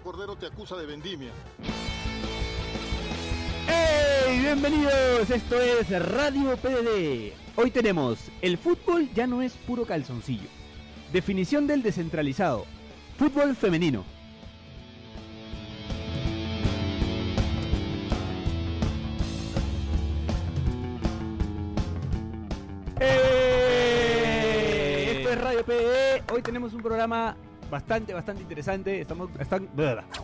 Cordero te acusa de vendimia. ¡Hey! Bienvenidos, esto es Radio PDD. Hoy tenemos, el fútbol ya no es puro calzoncillo. Definición del descentralizado. Fútbol femenino. ¡Hey! Esto es Radio PDD. Hoy tenemos un programa bastante, bastante interesante. Estamos, están,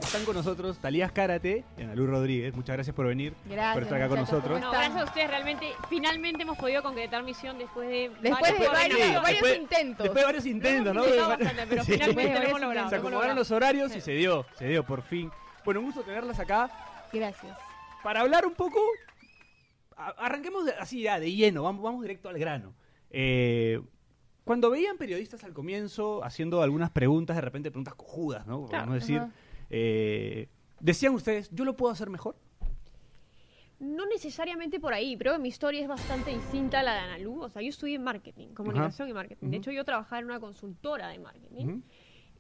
están con nosotros Talías Karate y Analu Rodríguez. Muchas gracias por venir, Gracias, por estar acá con nosotros. ¿cómo No, gracias a ustedes, realmente, finalmente hemos podido concretar misión después de Después de varios, Sí, varios después- intentos. Después de varios intentos, ¿no? Bastante, pero Sí. finalmente lo hemos de logrado. Se acomodaron logrado. los horarios y se dio, se dio por fin. Bueno, un gusto tenerlas acá Gracias. para hablar un poco. Arranquemos de- así ya, de lleno, vamos, vamos directo al grano. Eh, cuando veían periodistas al comienzo haciendo algunas preguntas, de repente preguntas cojudas, ¿no? Claro, Vamos a decir, eh, decían ustedes, ¿yo lo puedo hacer mejor? No necesariamente por ahí, pero mi historia es bastante distinta a la de Analu. O sea, yo estudié marketing, comunicación y marketing. De hecho, yo trabajaba en una consultora de marketing. Ujú.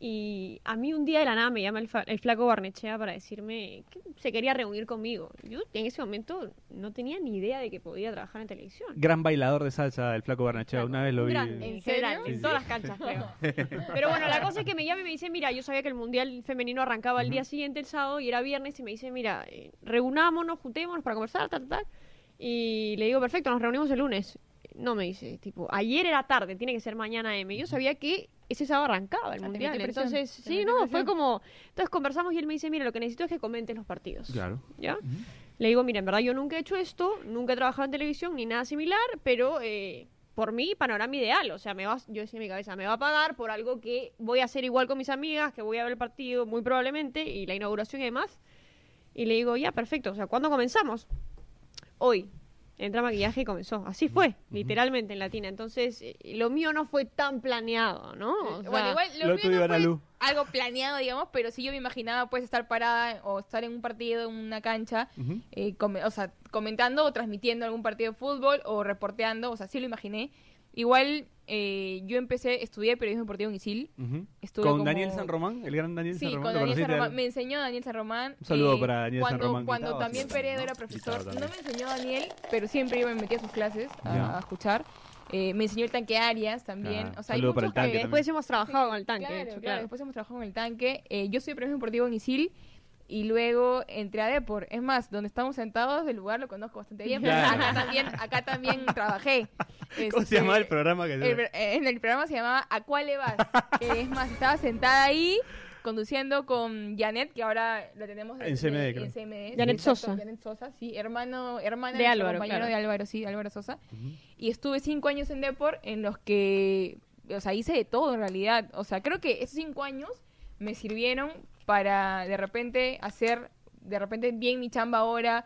Y a mí un día de la nada me llama el, fa- el flaco Barnechea para decirme que se quería reunir conmigo. Yo en ese momento no tenía ni idea de que podía trabajar en televisión. Gran bailador de salsa, el flaco Barnachea, una vez lo vi. ¿En en general, en todas las canchas, creo. Pero bueno, la cosa es que me llama y me dice, mira, yo sabía que el Mundial Femenino arrancaba el día siguiente, el sábado, y era viernes, y me dice, mira, eh, reunámonos, juntémonos para conversar, tal, tal, tal. Y le digo, perfecto, nos reunimos el lunes. No me dice, tipo, ayer era tarde, tiene que ser mañana M. Yo sabía que ese sábado arrancaba el te Mundial. Entonces, sí, no, fue como... Entonces conversamos y él me dice, mira, lo que necesito es que comentes los partidos. Claro. ¿Ya? Le digo, mira, en verdad yo nunca he hecho esto, nunca he trabajado en televisión ni nada similar, pero eh, por mí, panorama ideal. O sea, me va, yo decía en mi cabeza, me va a pagar por algo que voy a hacer igual con mis amigas, que voy a ver el partido muy probablemente, y la inauguración y demás. Y le digo, ya, perfecto. O sea, ¿cuándo comenzamos? Hoy. Entra maquillaje y comenzó. Así fue, literalmente en Latina. Entonces, eh, lo mío no fue tan planeado, ¿no? O sea, bueno, igual lo, lo mío no fue Analu. algo planeado, digamos, pero sí yo me imaginaba pues estar parada o estar en un partido, en una cancha, eh, o sea, comentando o transmitiendo algún partido de fútbol o reporteando, o sea, sí lo imaginé. Igual eh, yo empecé, estudié periodismo deportivo en ISIL. Estuve Con como- Daniel San Román, el gran Daniel Sí, San Román. con ¿lo Daniel San? Román. Me enseñó Daniel San Román. eh, Un saludo para Daniel San cuando, Román. Cuando también sí, Peredo ¿no? era profesor. No me enseñó Daniel, pero siempre yo me metía a sus clases a, escuchar. Eh, me enseñó el tanque Arias también. Ah, o sea, hay para el muchos que- tanque después hemos trabajado con el tanque, Claro, de hecho, claro, claro. después hemos trabajado en el tanque. Eh, yo soy periodismo deportivo en ISIL y luego entré a Depor. Es más, donde estamos sentados, el lugar lo conozco bastante bien. Claro. acá también, acá también trabajé. ¿Cómo se Este, llamaba el programa que el- en el programa se llamaba ¿A cuál le vas? Eh, es más, estaba sentada ahí conduciendo con Janet, que ahora la tenemos En CMD, en CMD, Janet exacto, Sosa. Janet Sosa, sí, hermano, hermana De Álvaro, compañero claro. de Álvaro, sí, Álvaro Sosa. Y estuve cinco años en Depor, en los que, o sea, hice de todo en realidad. O sea, creo que esos cinco años me sirvieron para de repente hacer, de repente bien mi chamba ahora,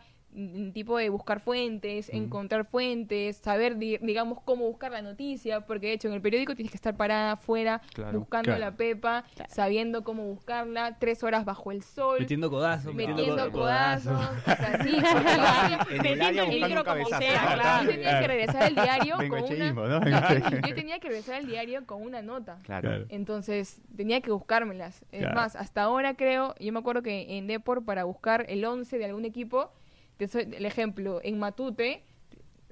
tipo de buscar fuentes, encontrar fuentes, saber, di- digamos, cómo buscar la noticia, porque de hecho en el periódico tienes que estar parada afuera, Claro, buscando claro. la pepa, Claro. sabiendo cómo buscarla, tres horas bajo el sol. Metiendo codazos. Metiendo co- codazos, o sea, sí, En el libro como sea, claro. yo tenía que regresar al diario con una... ¿no? Yo tenía que regresar al diario con una nota. Claro. Entonces, tenía que buscármelas. Es Claro. más, hasta ahora creo, yo me acuerdo que en Depor, para buscar el 11 de algún equipo, te el ejemplo, en Matute,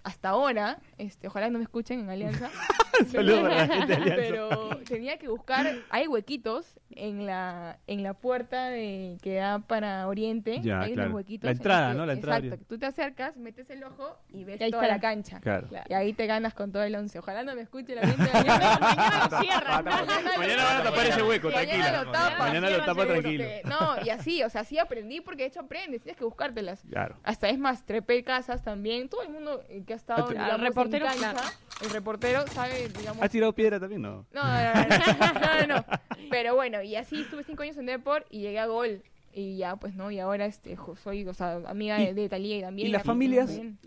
hasta ahora, este, ojalá no me escuchen en Alianza, Saludos para la gente de Alianza. pero tenía que buscar, hay huequitos en la en la puerta de, que da para Oriente, Ya, hay claro. unos huequitos. La en entrada, que- ¿no? La entrada Exacto, tú te acercas, metes el ojo y ves Y toda está. la cancha. Claro. Y ahí te ganas con todo el 11. Ojalá no me escuche la gente de Alianza. Mañana lo cierran. Mañana van a tapar ese hueco, Mañana tranquila. Mañana lo tapa Este, tranquilo. No, y así, o sea, sí aprendí porque de hecho aprendes, tienes que buscártelas. Claro. Hasta es más, trepé casas también. Todo el mundo eh, que ha estado, Ah, te- digamos, Al reportero, en cancha, claro. el reportero sabe, digamos... ¿Has tirado piedra también? No. No, no, no, no, no, no. Pero bueno, y así estuve cinco años en Deport y llegué a Gol. Y ya, pues, ¿no? Y ahora este, jo- soy, o sea, amiga de, Y- de Talía y también. y las familias? también.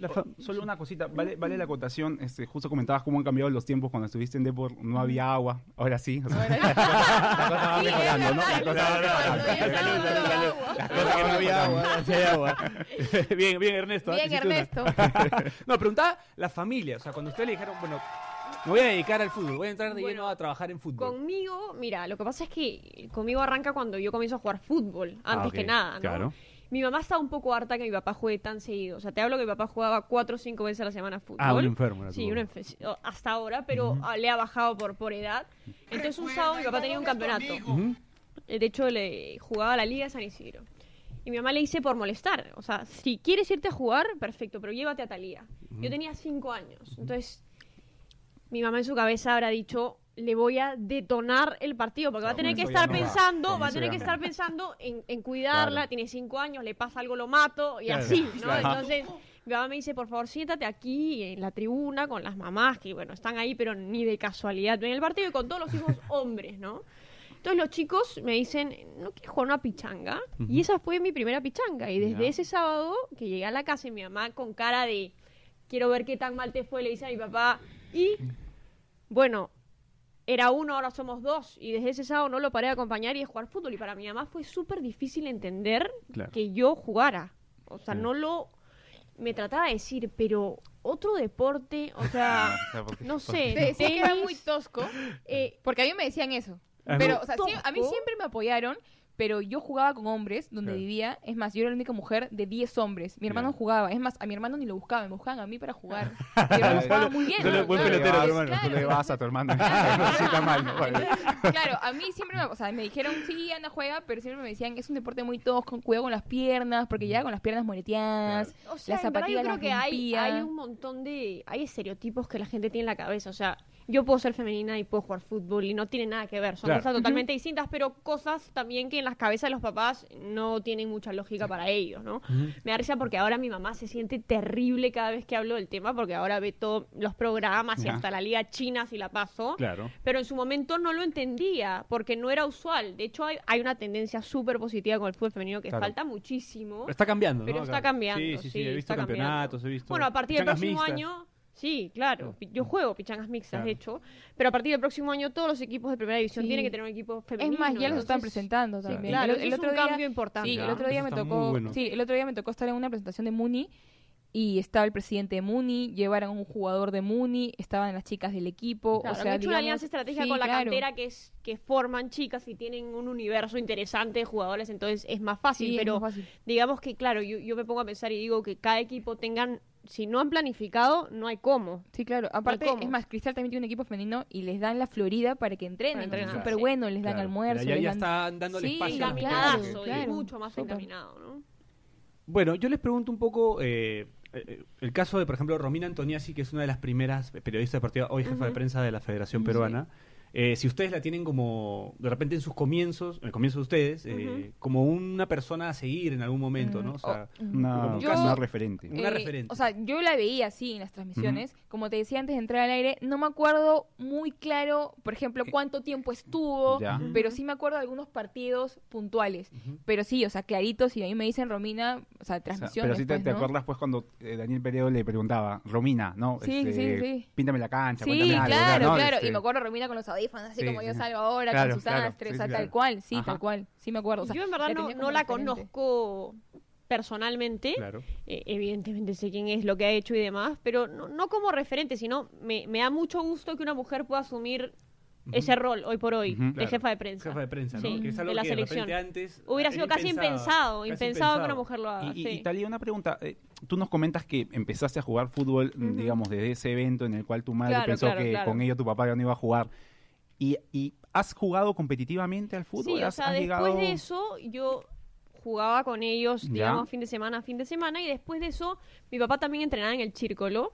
La fa- Solo una cosita, vale, vale la acotación, este, justo comentabas cómo han cambiado los tiempos cuando estuviste en Depor, no había agua, ahora sí. o sea, Bueno, la cosa va mejorando, ¿no? La cosa va mejorando. que no había agua, sí hay agua. bien, bien, Ernesto. Bien. Ernesto. no, preguntaba la familia. O sea, cuando ustedes le dijeron, bueno, Me voy a dedicar al fútbol, voy a entrar de Bueno, lleno a trabajar en fútbol. Conmigo, mira, lo que pasa es que conmigo arranca cuando yo comienzo a jugar fútbol, antes Ah, que nada, ¿no? claro. Mi mamá está un poco harta que mi papá juegue tan seguido. O sea, te hablo que mi papá jugaba cuatro o cinco veces a la semana fútbol. Ah, un enfermo era Sí, un enfermo. Hasta ahora, pero le ha bajado por, por edad. Entonces un sábado mi papá tenía un campeonato. De hecho, le jugaba a la Liga de San Isidro. Y mi mamá le dice por molestar. O sea, si quieres irte a jugar, perfecto, pero llévate a Talía. Yo tenía cinco años. Entonces, mi mamá en su cabeza habrá dicho, le voy a detonar el partido, porque va a tener que estar va. pensando, va a tener que estar pensando en, en cuidarla, Claro. tiene cinco años, le pasa algo, lo mato, y Claro, así, ¿no? claro. Entonces, mi mamá me dice, por favor, siéntate aquí en la tribuna con las mamás, que bueno, están ahí, pero ni de casualidad ven el partido, y con todos los hijos hombres, ¿no? Entonces los chicos me dicen, ¿no quieres jugar una pichanga? Y esa fue mi primera pichanga. Y desde ese sábado que llegué a la casa y mi mamá con cara de, quiero ver qué tan mal te fue, le dice a mi papá, y bueno, era uno, ahora somos dos. Y desde ese sábado no lo paré de acompañar y de jugar fútbol. Y para mi mamá fue súper difícil entender Claro. que yo jugara. O sea, no lo... Me trataba de decir, pero otro deporte, o sea, porque- no sé, Te decía que era tenis, muy tosco, eh, porque a mí me decían eso. Ah, Pero, o sea, a mí siempre me apoyaron, pero yo jugaba con hombres donde Claro. vivía. Es más, yo era la única mujer de 10 hombres. Mi hermano jugaba. Es más, a mi hermano ni lo buscaban, me buscaban a mí para jugar. Mi hermano jugaba muy bien. Solo ¿no? buen Claro, pelotero, claro, tu hermano. claro. Tú le vas a tu hermano. no se está mal, ¿no? Vale. Claro, a mí siempre me, o sea, me dijeron, sí, anda, juega, pero siempre me decían, es un deporte muy tosco, cuidado con las piernas, porque ya con las piernas moreteadas, O sea, las zapatillas yo creo las que hay, rompía. hay un montón de... Hay estereotipos que la gente tiene en la cabeza. O sea, yo puedo ser femenina y puedo jugar fútbol y no tiene nada que ver. Son Claro. cosas totalmente distintas, pero cosas también que en las cabezas de los papás no tienen mucha lógica para ellos, ¿no? Me da risa porque ahora mi mamá se siente terrible cada vez que hablo del tema, porque ahora ve todos los programas y hasta la liga china si la paso. Claro. Pero en su momento no lo entendía, porque no era usual. De hecho, hay, hay una tendencia súper positiva con el fútbol femenino que Claro. falta muchísimo. Está cambiando, ¿no? Pero está cambiando. Sí, sí, sí, sí, he visto cambiando. campeonatos, he visto. Bueno, a partir del próximo mixtas. año. Sí, claro. pi- Yo juego pichangas mixtas, Claro. de hecho. Pero a partir del próximo año, todos los equipos de primera división Sí. tienen que tener un equipo femenino. Es más, ya los están presentando Sí, también. claro, el, el es otro un día, cambio importante. Sí, el otro día me tocó, bueno. sí, el otro día me tocó estar en una presentación de Muni y estaba el presidente de Muni, llevaron un jugador de Muni, estaban las chicas del equipo, Claro, o sea, han hecho una alianza estratégica sí, con la claro. cantera que es que forman chicas y tienen un universo interesante de jugadores, entonces es más fácil. Sí, pero más fácil. digamos que, claro, yo, yo me pongo a pensar y digo que cada equipo tengan, si no han planificado, no hay cómo. Sí, claro. Aparte, es más, Cristal también tiene un equipo femenino y les dan la Florida para que entrenen. Para entrenar, es súper sí. bueno, les dan Claro. almuerzo. Ya, ya dan- están dándole Sí, espacio a claro, y mucho más encaminado, ¿no? Bueno, yo les pregunto un poco eh, eh, el caso de, por ejemplo, Romina Antoniazzi, que es una de las primeras periodistas deportivas, hoy jefa de prensa de la Federación Sí. Eh, si ustedes la tienen como, de repente en sus comienzos, en el comienzo de ustedes, eh, como una persona a seguir en algún momento, ¿no? O sea, Una, Yo- una referente. Una Eh, referente. O sea, yo la veía así en las transmisiones. Como te decía antes de entrar al aire, no me acuerdo muy claro, por ejemplo, cuánto tiempo estuvo, Ya. pero sí me acuerdo de algunos partidos puntuales. Pero sí, o sea, claritos, y a mí me dicen Romina, o sea, O sea, transmisiones. pero sí te, pues, te ¿no? acuerdas pues cuando eh, Daniel Peredo le preguntaba, Romina, ¿no? Sí, sí, sí. Píntame la cancha, Sí, cuéntame algo, claro, ¿no? claro. Este, Y me acuerdo Romina con los audífonos, así Sí, como yo salgo ahora, Claro, con sus claro, o sea, sí, tal claro. cual, sí, Ajá. tal cual. Sí me acuerdo. o sea, yo en verdad la no, la conozco personalmente. claro. Eh, evidentemente sé quién es, lo que ha hecho y demás, pero no, no como referente, sino me, me da mucho gusto que una mujer pueda asumir ese rol hoy por hoy de Claro. jefa de prensa. Jefa de prensa, ¿no? Sí, que es algo de la que selección. antes Hubiera era sido casi impensado, casi impensado que una mujer lo haga. Y, y, sí. y Talía, una pregunta. eh, tú nos comentas que empezaste a jugar fútbol, digamos, desde ese evento en el cual tu madre Claro, pensó claro, que claro. con ello tu papá ya no iba a jugar. ¿Y, y has jugado competitivamente al fútbol? Sí, o ¿Has- sea, después llegado- de eso yo jugaba con ellos, Ya. digamos, fin de semana, fin de semana, y después de eso mi papá también entrenaba en el Círculo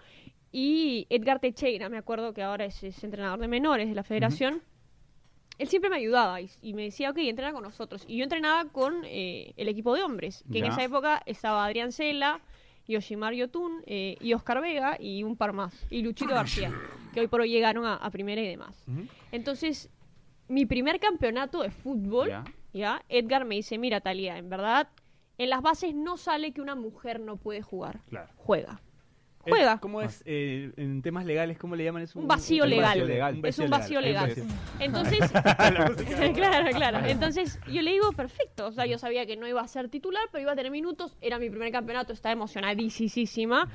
y Edgar Teixeira, me acuerdo que ahora es, es entrenador de menores de la federación, él siempre me ayudaba y, y me decía, ok, entrena con nosotros. Y yo entrenaba con eh, el equipo de hombres, que en esa época estaba Adrián Cela, Yoshimar Yotun eh, y Oscar Vega y un par más, y Luchito García, que hoy por hoy llegaron a, a primera y demás. Entonces, mi primer campeonato de fútbol, Ya. ya. Edgar me dice, mira, Talía, en verdad, en las bases no sale que una mujer no puede jugar. Claro. Juega. Juega. ¿Cómo es eh, en temas legales? ¿Cómo le llaman eso? Un vacío un legal. vacío legal. Es un vacío legal. Entonces, claro, claro. Entonces, yo le digo, perfecto. O sea, yo sabía que no iba a ser titular, pero iba a tener minutos. Era mi primer campeonato, estaba emocionadísima.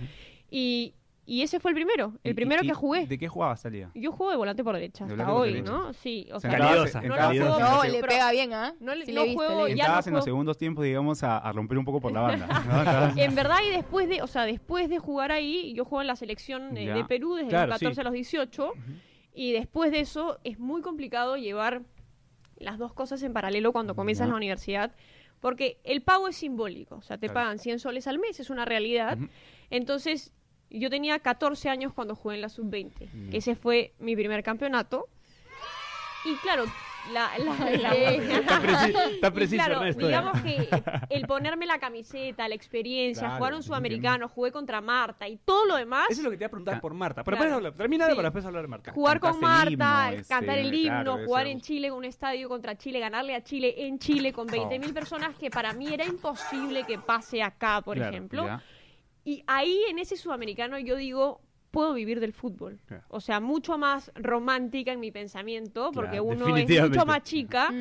Y y ese fue el primero, el ¿Y- primero que jugué. ¿De qué jugabas, Talía? Yo juego de volante por derecha De hasta hoy. ¿no? Sí, o sea, Calidosa, no lo juego- No, le pega bien, ¿ah? no le- Sí no le le Entrabas en los segundos tiempos, digamos, a, a romper un poco por la banda. En verdad, y después de, o sea, después de jugar ahí, yo juego en la selección eh, de Perú desde Claro, los 14 sí. a los 18, y después de eso es muy complicado llevar las dos cosas en paralelo cuando comienzas Ya. la universidad, porque el pago es simbólico, o sea, te Claro. pagan 100 soles al mes, es una realidad. Entonces, yo tenía 14 años cuando jugué en la sub-20, Ya. que ese fue mi primer campeonato. Y claro, la, la- la- Está, preci- está y preciso, claro, Ernesto. ¿eh? digamos que el ponerme la camiseta, la experiencia, Claro, jugar un sudamericano, jugué contra Marta y todo lo demás, Eso es lo que te iba a preguntar por Marta. Pero Claro. después hablar, termina Sí. para después hablar de Marta. jugar con Marta, himno, este, cantar el himno, claro, jugar eso. en Chile con un estadio contra Chile, ganarle a Chile en Chile con 20.000 personas que para mí era imposible que pase acá, por Claro, ejemplo. Ya. Y ahí en ese sudamericano yo digo, puedo vivir del fútbol. Claro. O sea, mucho más romántica en mi pensamiento, porque Claro, uno es mucho más chica.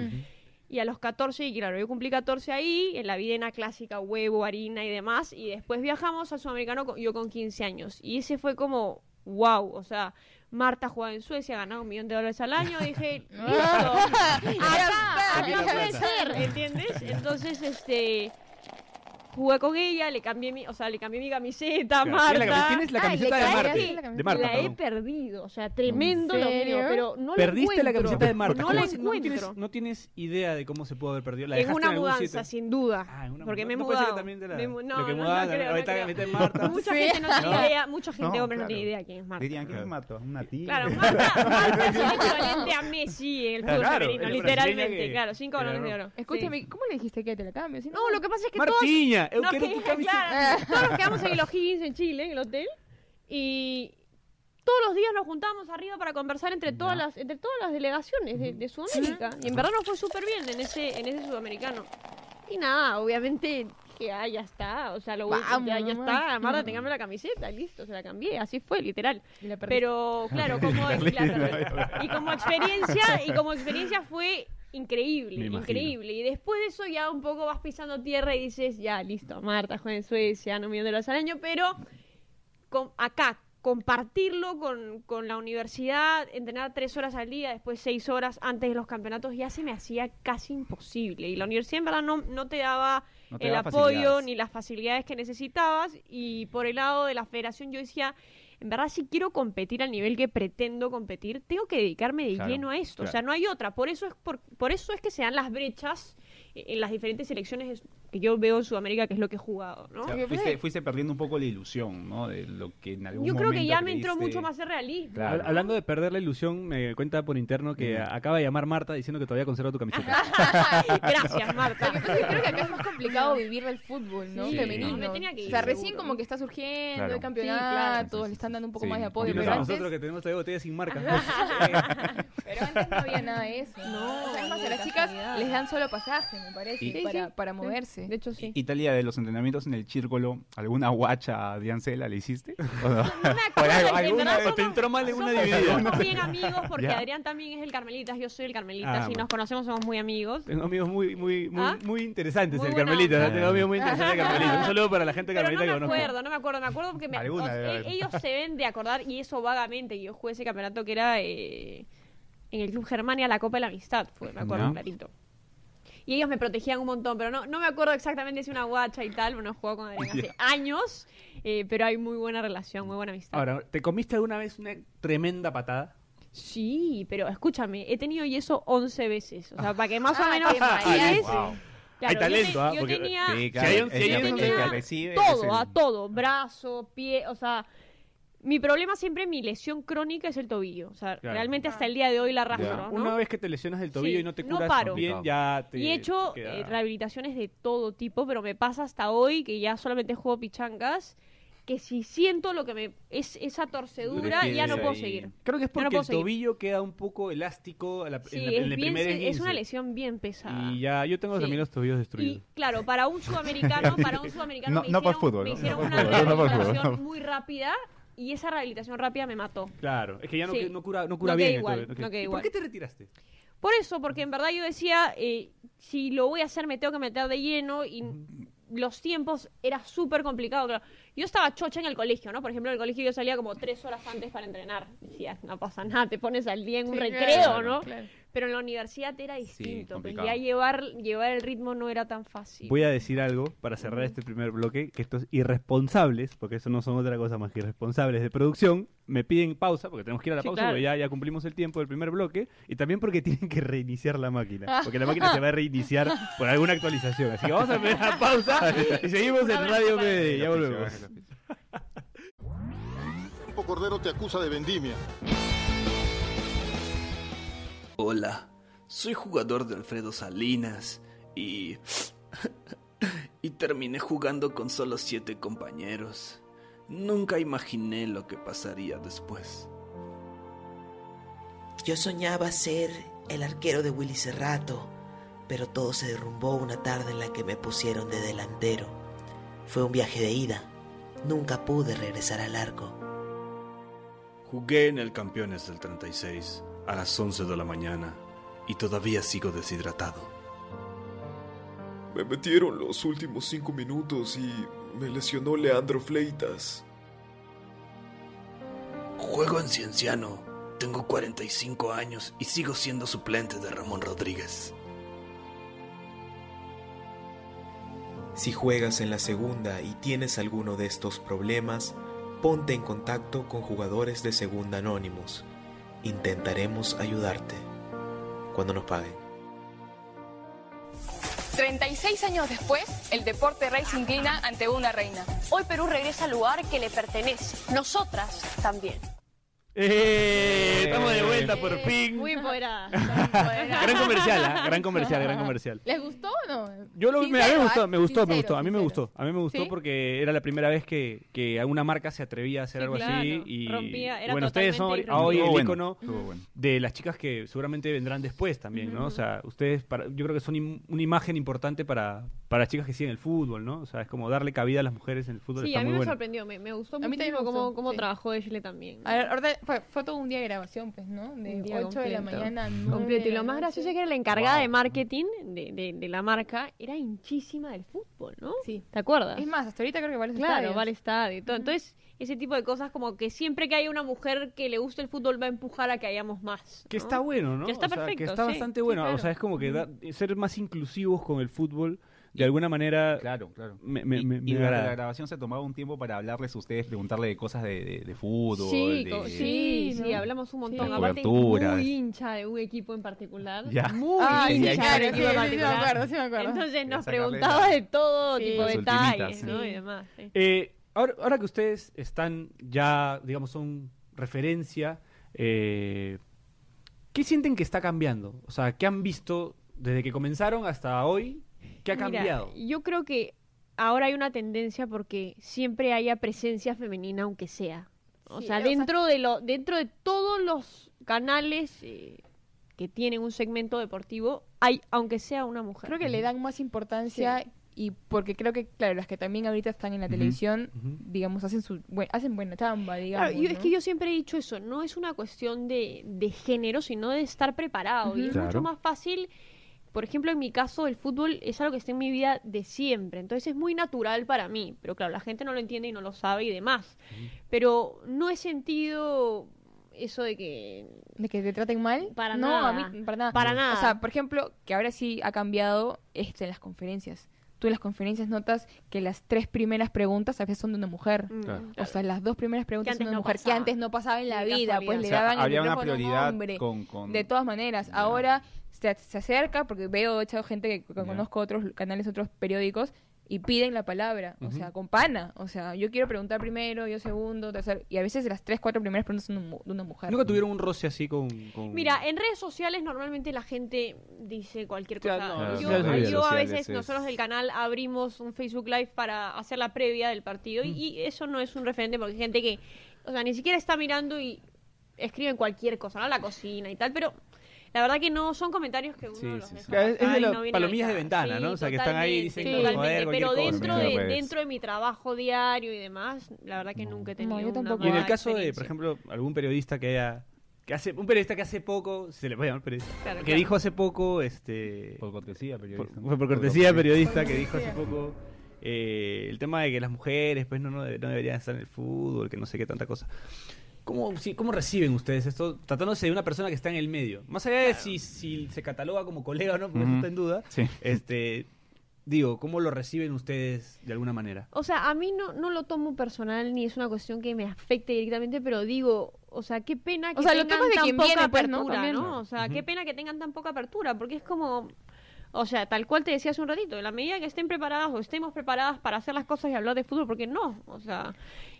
Y a los 14, y claro, yo cumplí 14 ahí, en la videna clásica, huevo, harina y demás. Y después viajamos al sudamericano con- yo con 15 años. Y ese fue como, wow, o sea, Marta jugaba en Suecia, ganaba un millón de dólares al año. Dije, listo, acá, la puede ser, ¿entiendes? Entonces, este... Jugué con ella, le cambié mi, o sea, le cambié mi camiseta a Claro, Marta. tienes la, tienes la camiseta de Marta. De Marta, la he perdido, o sea, tremendo ¿En lo mío, pero no la Perdiste la encuentro. camiseta de Marta. No ¿Cómo la se- no, tienes, encuentro. no tienes idea de cómo se pudo haber perdido. ¿La en dejaste una algún mudanza, sitio? sin duda. Ah, en una porque me he no puede ser mudado. también de la, Me no, lo que no, no mudaban, creo, no ahorita creo. en Marta. Mucha Sí. gente no tiene No. idea, mucha gente, No, hombre, no tiene idea quién es Marta. Dirían que es Claro. Marta, una tía. Claro, Marta, Marta es el equivalente a Messi en el fútbol femenino, literalmente. Claro, cinco balones de oro. Escúchame. ¿cómo le dijiste que te la cambio? No, lo que pasa es que todos... Martiña, eu No, quiero que- tu camiseta. claro, todos nos quedamos en los Higgins en Chile, en el hotel, y todos los días nos juntábamos arriba para conversar entre todas las entre todas las delegaciones de, de Sudamérica. Y en verdad nos fue súper bien en ese en ese sudamericano. Y nada, obviamente que ah, ya está, o sea, lo voy- Vamos, ya, ya está, Marta, tengame la camiseta, listo, se la cambié, así fue, literal. Pero claro, como claro, y como experiencia y como experiencia fue increíble, increíble. Y después de eso ya un poco vas pisando tierra y dices, ya listo, Marta juega en Suecia, no millón de dólares al año, pero con, acá compartirlo con, con la universidad, entrenar tres horas al día, después seis horas antes de los campeonatos, ya se me hacía casi imposible. Y la universidad en verdad no, no te daba No te el daba apoyo ni las facilidades que necesitabas. Y por el lado de la federación yo decía, en verdad si quiero competir al nivel que pretendo competir, tengo que dedicarme de Claro, lleno a esto. O sea, no hay otra. Por eso es, por, por eso es que se dan las brechas eh, en las diferentes selecciones que yo veo en Sudamérica, que es lo que he jugado, ¿no? O sea, fuiste, fue- fuiste perdiendo un poco la ilusión, ¿no? De lo que en algún Yo creo que momento ya me entró creíste. mucho más el realismo. Claro. Hablando de perder la ilusión, me cuenta por interno que acaba de llamar Marta diciendo que todavía conserva tu camiseta. Gracias, Marta. Que creo que acá es más complicado vivir del fútbol, ¿no? Sí, Femenino. me tenía que ir, o sea, recién seguro. como que está surgiendo Claro. el Sí, campeonato, claro. le están dando un poco Sí, más de apoyo, pero antes, nosotros que tenemos todavía botellas sin marca. pero antes no había nada de eso. No, O sea, es más, ni a las chicas les dan solo pasaje, me parece, Sí, Sí, para, sí, para sí. De hecho, sí. Italia, de los entrenamientos en el círculo, ¿alguna guacha de Ancela le hiciste? ¿O no? No me te somos- entró mal en una dividida. Somos bien amigos porque Ya. Adrián también es el Carmelitas, yo soy el Carmelitas Ah, y bueno. nos conocemos, somos muy amigos. Tengo amigos muy, muy, muy, ¿Ah? muy interesantes Muy el buena Carmelita. onda. ¿no? Tengo amigos muy interesantes el Carmelita. Un saludo para la gente Pero no Carmelita me que conozco. acuerdo, no me acuerdo, me acuerdo porque me, o sea, haber. ellos se ven de acordar y eso vagamente, yo jugué ese campeonato que era eh, en el Club Germania, la Copa de la Amistad, fue, me acuerdo Ya. clarito. Y ellos me protegían un montón, pero no, no me acuerdo exactamente si una guacha y tal, bueno, jugado con Adrián hace años, eh, pero hay muy buena relación, muy buena amistad. Ahora, ¿te comiste alguna vez una tremenda patada? Sí, pero escúchame, he tenido yeso 11 veces. O sea, para que más o Ah, menos... yo talento, te- ¿ah? Yo tenía Sí, Si hay un- si hay un- tenía todo, a todo, brazo, pie, o sea, mi problema siempre, mi lesión crónica es el tobillo. O sea, Claro. realmente hasta el día de hoy la arrastro. ¿no? Una vez que te lesionas del tobillo Sí, y no te no curas paro. bien, ya te y he hecho queda- eh, rehabilitaciones de todo tipo, pero me pasa hasta hoy que ya solamente juego pichangas, que si siento lo que me es esa torcedura, ya no puedo ahí. seguir. Creo que es no porque el seguir. tobillo queda un poco elástico a la- Sí, en, la- es, en el bien primer se- es una lesión bien pesada. Y ya, yo tengo Sí. también los tobillos destruidos. Y claro, para un sudamericano, para un sudamericano No- me no por hicieron, fútbol, me no, hicieron no una no muy rápida y esa rehabilitación rápida me mató. Claro, es que ya no, Sí. no cura, no cura No bien. queda el igual, tobillo, no queda ¿Y igual. ¿Por qué te retiraste? Por eso, porque en verdad yo decía, eh, si lo voy a hacer me tengo que meter de lleno y los tiempos era súper complicado. claro. Yo estaba chocha en el colegio, ¿no? Por ejemplo, en el colegio yo salía como tres horas antes para entrenar. Decía, no pasa nada, te pones al día en un Sí, recreo, claro, ¿no? claro. Pero en la universidad era distinto. pues complicado. ya llevar, llevar el ritmo no era tan fácil. Voy a decir algo para cerrar este primer bloque, que estos irresponsables, porque eso no son otra cosa más que irresponsables de producción, me piden pausa, porque tenemos que ir a la Sí, pausa, claro. porque ya, ya cumplimos el tiempo del primer bloque, y también porque tienen que reiniciar la máquina, porque la máquina se va a reiniciar por alguna actualización. Así que vamos a pedir una pausa y seguimos en Radio MD. Ya volvemos. Cordero te acusa de vendimia. Hola, soy jugador de Alfredo Salinas y... y terminé jugando con solo siete compañeros. Nunca imaginé lo que pasaría después. Yo soñaba ser el arquero de Willy Cerrato, pero todo se derrumbó una tarde en la que me pusieron de delantero. Fue un viaje de ida. Nunca pude regresar al arco. Jugué en el Campeones del 36 a las 11 de la mañana y todavía sigo deshidratado. Me metieron los últimos cinco minutos y me lesionó Leandro Fleitas. Juego en Cienciano, tengo 45 años y sigo siendo suplente de Ramón Rodríguez. Si juegas en la segunda y tienes alguno de estos problemas, ponte en contacto con jugadores de Segunda Anónimos. Intentaremos ayudarte cuando nos paguen. 36 años después, el deporte rey se inclina ante una reina. Hoy Perú regresa al lugar que le pertenece. Nosotras también. ¡Eh! Estamos de vuelta por fin. Muy empoderada. Gran comercial, ¿ah? gran comercial, gran comercial. ¿Les gustó o no? Yo lo, me, a mí me gustó, ¿ah? me gustó, me gustó. A mí me gustó. A mí me gustó ¿Sí? porque era la primera vez que, que una marca se atrevía a hacer Sí, algo así. Y Rompía, era bueno, ustedes son hoy el bueno, icono bueno. de las chicas que seguramente vendrán después también, ¿no? O sea, ustedes, para, yo creo que son im- una imagen importante para, para las chicas que siguen el fútbol, ¿no? O sea, es como darle cabida a las mujeres en el fútbol. Sí, está a mí muy me bueno. sorprendió, me, me gustó A mí también cómo, cómo sí. trabajó Ashley también. A ver, ahora fue, fue todo un día de grabación, pues, ¿no? De Un día 8 de la completo. mañana a 9 Completo. Y lo más gracioso es que era la encargada Wow. de marketing de, de, de la marca, era hinchísima del fútbol, ¿no? Sí. ¿Te acuerdas? Es más, hasta ahorita creo que varios Claro, estadios. va al estadio y todo. Entonces, ese tipo de cosas como que siempre que haya una mujer que le guste el fútbol va a empujar a que hayamos más. Que ¿no? está bueno, ¿no? Que está O sea, que perfecto, está sí, bastante sí, bueno. O claro. sea, es como que da- ser más inclusivos con el fútbol, de alguna manera, Claro, claro. me, me, y, me- y me durante agrada. la grabación se tomaba un tiempo para hablarles a ustedes, preguntarle de cosas de, de, de fútbol, Sí, de, sí, ¿no? sí, hablamos un montón. Sí. Aparte, Cobertura. muy hincha de un equipo en particular. Ya. Muy Ah, hincha de claro, un sí, equipo sí, sí, me acuerdo, sí me acuerdo. Entonces nos preguntaba la- de todo Sí. tipo de detalles. ¿no? Y demás. sí. Eh, ahora, ahora que ustedes están ya, digamos, son referencia, eh, ¿qué sienten que está cambiando? O sea, ¿qué han visto desde que comenzaron hasta hoy? ¿Qué ha Mira, cambiado? yo creo que ahora hay una tendencia porque siempre haya presencia femenina, aunque sea. O Sí, sea, o sea- dentro de lo, dentro de todos los canales eh, que tienen un segmento deportivo, hay, aunque sea una mujer. Creo que le dan más importancia y porque creo que, claro, las que también ahorita están en la televisión, digamos, hacen su hacen buena chamba, digamos. Claro, yo- es que yo siempre he dicho eso, no es una cuestión de, de género, sino de estar preparado. Y es Claro. mucho más fácil, por ejemplo, en mi caso, el fútbol es algo que está en mi vida de siempre. Entonces es muy natural para mí. Pero claro, la gente no lo entiende y no lo sabe y demás. Pero no he sentido eso de que... ¿De que te traten mal? Para no, nada. a mí, para nada. Para nada. O sea, por ejemplo, que ahora sí ha cambiado este, las conferencias. Tú en las conferencias notas que las tres primeras preguntas a veces son de una mujer. mm, Claro. O sea, las dos primeras preguntas son de una no mujer, que antes no pasaba en la vida, casualidad. pues O le sea, daban el había una micrófono a un prioridad hombre. con, con- De todas maneras, Ya. ahora se, se acerca, porque veo, hecho, gente que, conozco otros canales, otros periódicos, y piden la palabra, o sea, con pana. O sea, yo quiero preguntar primero, yo segundo, tercero, y a veces las tres, cuatro primeras preguntas son de un mu- de una mujer. ¿Nunca tuvieron un roce así con...? con- Mira, en redes sociales normalmente la gente dice cualquier cosa. no, yo yo a veces, es- nosotros del canal abrimos un Facebook Live para hacer la previa del partido y, y eso no es un referente porque hay gente que, o sea, ni siquiera está mirando y escriben cualquier cosa, ¿no? La cocina y tal, pero la verdad que no son comentarios que uno Sí, los sí, deja es- de las no palomillas al de ventana, Sí, ¿no? O sea, que están ahí y dicen, totalmente, joder, pero cosa. dentro Sí, de, redes. dentro de mi trabajo diario y demás, la verdad que nunca he tenido yo una. Y en el caso de, por ejemplo, algún periodista que haya... Que hace, un periodista que hace poco, se le puede llamar periodista, Claro, que claro. dijo hace poco, este... por cortesía por, periodista. fue por cortesía periodista que dijo hace poco eh, el tema de que las mujeres pues no, no, no deberían estar en el fútbol, que no sé qué tanta cosa. ¿Cómo, sí, ¿Cómo reciben ustedes esto tratándose de una persona que está en el medio? Más allá de si, si se cataloga como colega o no, porque eso Ujú. está en duda, Sí. este, digo, ¿cómo lo reciben ustedes de alguna manera? O sea, a mí no, no lo tomo personal ni es una cuestión que me afecte directamente, pero digo, o sea, qué pena que O sea, lo tengan de tan quien poca viene, pues, ¿no? apertura. ¿no? O sea, qué pena que tengan tan poca apertura, porque es como, o sea, tal cual te decía hace un ratito, en la medida que estén preparadas o estemos preparadas para hacer las cosas y hablar de fútbol, porque no, o sea,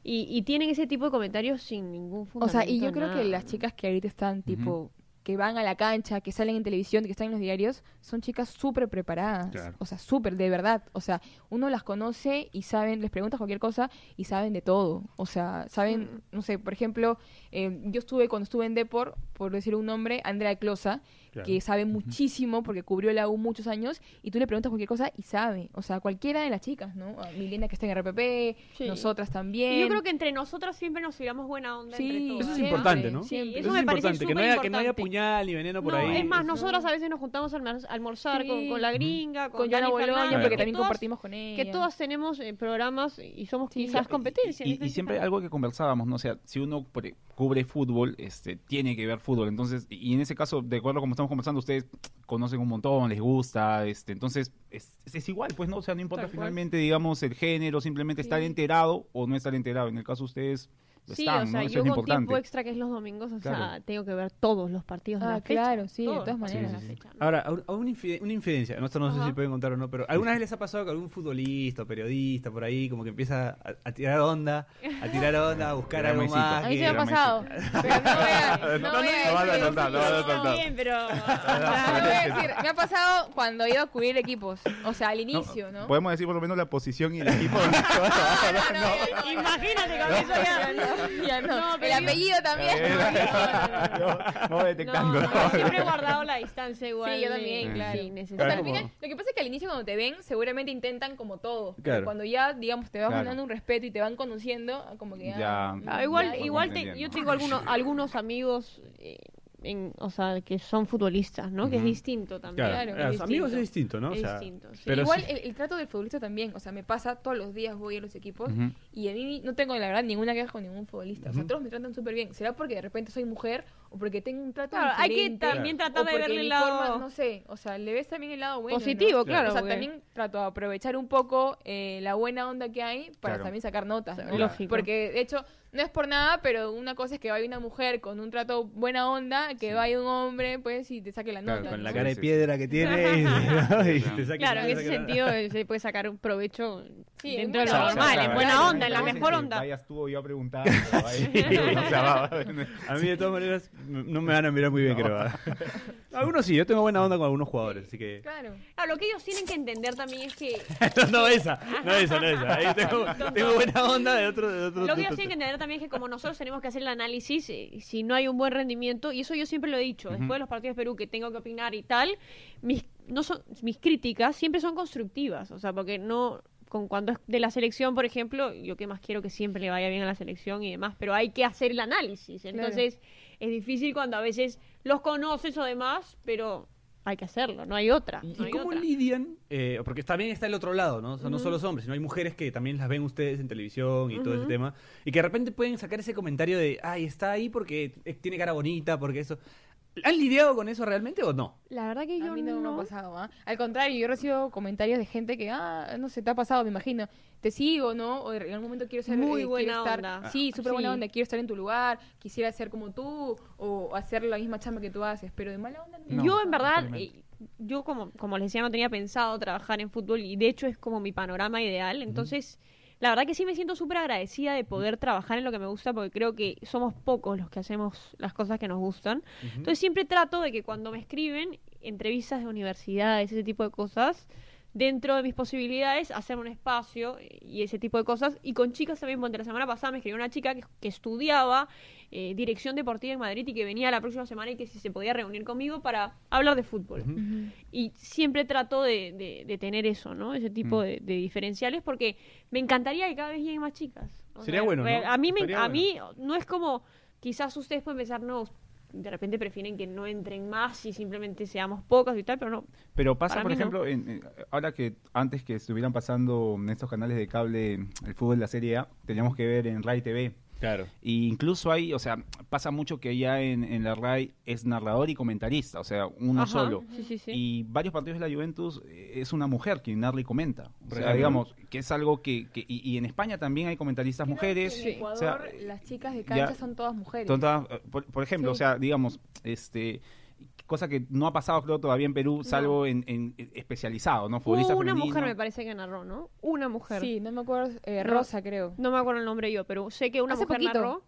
y, y tienen ese tipo de comentarios sin ningún O fundamento. sea, y yo creo que las chicas que ahorita están tipo que van a la cancha, que salen en televisión, que están en los diarios, son chicas súper preparadas. Claro. O sea, súper, de verdad. O sea, uno las conoce y saben, les preguntas cualquier cosa y saben de todo. O sea, saben, no sé, por ejemplo, eh, yo estuve cuando estuve en Depor, por decir un nombre, Andrea Closa, Claro. que sabe muchísimo porque cubrió la U muchos años y tú le preguntas cualquier cosa y sabe. O sea, cualquiera de las chicas, ¿no? A Milena que está en RPP, Sí. nosotras también. Y yo creo que entre nosotras siempre nos tiramos buena onda Sí, entre todas. Eso es importante, ¿no? siempre. Eso Eso me es parece importante, que no, haya, que no haya puñal ni veneno por no, ahí. es más, Eso- nosotras a veces nos juntamos a almor- a almorzar con, Sí. con la gringa, con, con Dani Boloña, porque que también todas- compartimos con ella. Que todas tenemos eh, programas y somos Sí. quizás competencia. Y, y siempre algo que conversábamos, ¿no? O sea, si uno pre- cubre fútbol, este, tiene que ver fútbol. Entonces, y en ese caso, de acuerdo a como estamos conversando, ustedes conocen un montón, les gusta, este, entonces, es, es igual, pues, ¿no? O sea, no importa Tal cual. finalmente, digamos, el género, simplemente estar enterado o no estar enterado. En el caso de ustedes, Sí, están, o sea, yo con importante. tiempo extra que es los domingos, o sea, tengo que ver todos los partidos de Ah, la fecha. claro, sí, de todas maneras. fecha, ¿no? Ahora, a un- a una, infide- una infidencia, no, esto no sé si pueden contar o no, pero ¿alguna vez les ha pasado que algún futbolista o periodista por ahí como que empieza a, a tirar onda, a tirar onda, a buscar algo más? A mí se me ha pasado. Pero no voy a, no No, voy a no vas a decir. contar, no vas a Está contar. bien, pero... No voy a decir. Me ha pasado cuando iba a cubrir equipos. O sea, al inicio, ¿no? Podemos decir por lo menos la posición y el equipo. se va a ¿no? ya no. No, El yo- apellido también. No, detectando. no, yo siempre he guardado la distancia igual. Sí, yo también, claro. Sí, O necesario. sea, al como- final, lo que pasa es que al inicio cuando te ven, seguramente intentan como todo. Pero Claro. Cuando ya, digamos, te vas Claro. ganando un respeto y te van conociendo, como que ya... Ya. Ah, igual, ya, igual te- yo tengo algunos, algunos amigos, eh, en, o sea, que son futbolistas, ¿no? Que es distinto también. Claro, Claro, a es los amigos es distinto, ¿no? O Es sea, distinto, sí. pero Igual sí- el, el trato del futbolista también, o sea, me pasa todos los días voy a los equipos y a mí no tengo la verdad ninguna queja con ningún futbolista, o sea, todos me tratan súper bien. ¿Será porque de repente soy mujer o porque tengo un trato Claro, hay que diferente? también tratar de verle el lado forma- no sé, o sea, le ves también el lado bueno. ¿no? positivo, claro. O sea, porque- también trato de aprovechar un poco eh, la buena onda que hay para Claro. también sacar notas, ¿no? Lógico. Porque, de hecho, no es por nada, pero una cosa es que vaya una mujer con un trato buena onda, que vaya un hombre, pues, y te saque la Claro, nota. con la cara de Sí, sí. piedra que tiene y, ¿no? Y te saca- Claro, en ese sentido se puede sacar un provecho Sí, en dentro de lo normal, en buena onda, en la mejor onda. Vayas tú o yo a preguntar. A mí de todas maneras no me van a mirar muy bien, creo. ¿ah? Algunos sí, yo tengo buena onda con algunos jugadores, así que... Claro. Claro, lo que ellos tienen que entender también es que no, esa, no esa, no esa. Ahí tengo, buena onda de otro... De otro Lo que ellos tienen que entender también es que como nosotros tenemos que hacer el análisis, eh, si no hay un buen rendimiento, y eso yo siempre lo he dicho, después de los partidos de Perú que tengo que opinar y tal, mis, no son, mis críticas siempre son constructivas, o sea, porque no, con cuando es de la selección, por ejemplo, yo que más quiero que siempre le vaya bien a la selección y demás, pero hay que hacer el análisis, entonces es difícil cuando a veces los conoces o demás, pero hay que hacerlo, no hay otra. ¿Y, no y hay cómo otra. lidian? Eh, porque también está el otro lado, ¿no? O sea, no solo los hombres, sino hay mujeres que también las ven ustedes en televisión y todo ese tema. Y que de repente pueden sacar ese comentario de, ay, está ahí porque eh, tiene cara bonita, porque eso... ¿Han lidiado con eso realmente o no? La verdad que yo A mí no, me no- ha pasado, ¿ah? Al contrario, yo recibo comentarios de gente que, ah, no sé, te ha pasado, me imagino. Te sigo, ¿no? O en algún momento quiero ser... Muy quiero buena estar- onda. Sí, súper buena onda. Quiero estar en tu lugar, quisiera ser como tú, o hacer la misma chamba que tú haces. Pero de mala onda no. No, yo en verdad, eh, yo como, como les decía, no tenía pensado trabajar en fútbol y de hecho es como mi panorama ideal. Entonces, la verdad que sí me siento súper agradecida de poder trabajar en lo que me gusta porque creo que somos pocos los que hacemos las cosas que nos gustan. Entonces siempre trato de que cuando me escriben entrevistas de universidades, ese tipo de cosas, dentro de mis posibilidades, hacer un espacio y ese tipo de cosas. Y con chicas también, porque la semana pasada me escribió una chica que, que estudiaba eh, dirección deportiva en Madrid y que venía la próxima semana y que si se podía reunir conmigo para hablar de fútbol. Y siempre trato de, de- de tener eso, ¿no? Ese tipo Mm. de, de diferenciales porque me encantaría que cada vez lleguen más chicas. O Sería bueno, ¿no? re- A mí, me, a mí no es como, quizás ustedes pueden pensar, no, de repente prefieren que no entren más y simplemente seamos pocas y tal, pero no. Pero pasa, por no. ejemplo, en- en- ahora que antes que estuvieran pasando en estos canales de cable el fútbol de la Serie A, teníamos que ver en RAI TV. Claro. Y incluso hay, o sea, pasa mucho que ya en, en la RAI es narrador y comentarista, o sea, uno Ajá, solo. Sí, sí, sí. Y varios partidos de la Juventus eh, es una mujer quien narra y comenta. O sea, digamos, que es algo que... que- y, y en España también hay comentaristas mujeres. En Ecuador, o sea, las chicas de ya- cancha son todas mujeres. Son todas, por, por ejemplo, Sí. o sea, digamos, este cosa que no ha pasado creo todavía en Perú, salvo en, en- en especializado, ¿no? Futbolista Hubo una femenino. mujer me parece que narró, ¿no? Una mujer. Sí, no me acuerdo, eh. Rosa creo. No me acuerdo el nombre yo, pero sé que una Hace mujer poquito. narró.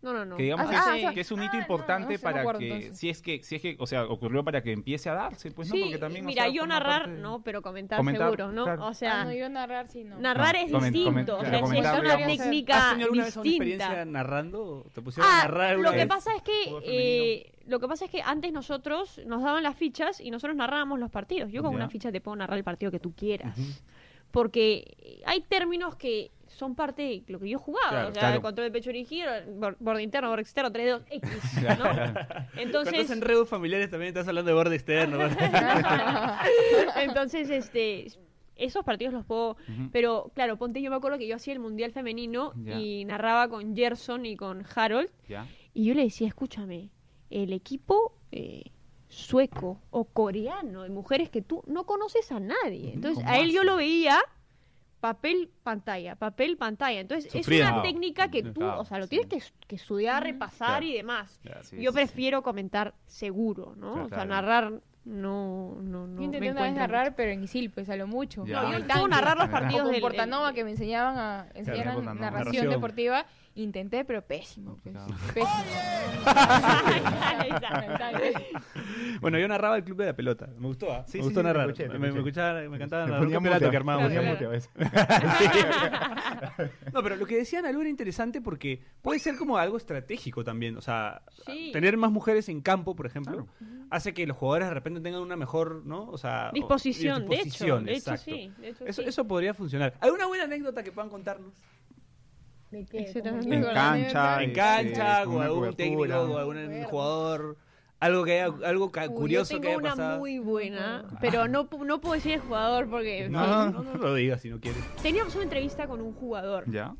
No, no, no. que digamos Ah, que, ah, es, o sea- que es un hito ah, importante no no para acuerdo, que entonces. si es que si es que o sea ocurrió para que empiece a darse pues no porque también o mira, sea, yo narrar, de- no, pero comentar, Comentar, seguro, ¿no? claro. O sea, Ah, no, yo narrar sí, no. narrar No, es distinto. comen- o claro, sea, si es una digamos. técnica ¿Has tenido alguna vez una experiencia distinta. narrando? ¿Te pusieron a Ah, narrar lo que vez? pasa es que eh, lo que pasa es que antes nosotros nos daban las fichas y nosotros narrábamos los partidos. Yo con Ya. una ficha te puedo narrar el partido que tú quieras. Porque hay términos que son parte de lo que yo jugaba. Claro, o sea, claro. el control de pecho dirigido, bor- borde interno, borde externo, 3-2, X, ¿no? Entonces, en redes familiares también estás hablando de borde externo. Entonces, este, esos partidos los puedo... Pero, claro, ponte, yo me acuerdo que yo hacía el Mundial Femenino y narraba con Gerson y con Harold. Y yo le decía, escúchame, el equipo eh, sueco o coreano de mujeres que tú no conoces a nadie. Entonces, ¿Cómo a él yo lo veía papel, pantalla, papel, pantalla. Entonces, es una técnica que tú, Claro, o sea, lo sí. tienes que, que estudiar, repasar Claro. y demás. Ya, sí, yo sí, prefiero comentar seguro, ¿no? Claro, o sea, claro. narrar no, no, no. Yo intenté una vez narrar, mucho. pero en Isil, pues a lo mucho. Ya. No, yo tanque. narrar los partidos del... Portanova que me enseñaban a enseñar narración. deportiva. Intenté, pero pésimo. Pésimo. Bueno, yo narraba el club de la pelota. Me gustó, ¿ah? Sí, me sí, gustó sí, narrar. escuché, me, me escuché. escuchaba, me encantaba Me narrar un ponía campeonato mute, que armábamos. me ponía Claro. mute a veces. No, pero lo que decían algo era interesante porque puede ser como algo estratégico también. O sea, Sí. tener más mujeres en campo, por ejemplo, hace que los jugadores de repente tengan una mejor, ¿no? O sea, o- Disposición, de hecho, de hecho sí, de hecho Eso, sí. eso podría funcionar. ¿Alguna buena anécdota que puedan contarnos? ¿De qué? Ese ¿Cómo también. que? En cancha, En cancha, con o una algún cobertura. técnico, o algún jugador. Algo que haya, algo ca- Uy, curioso yo que tengo haya una pasado. muy buena, pero no, no puedo decir el jugador porque No, no, no lo digas si no quieres. teníamos una entrevista con un jugador, ya.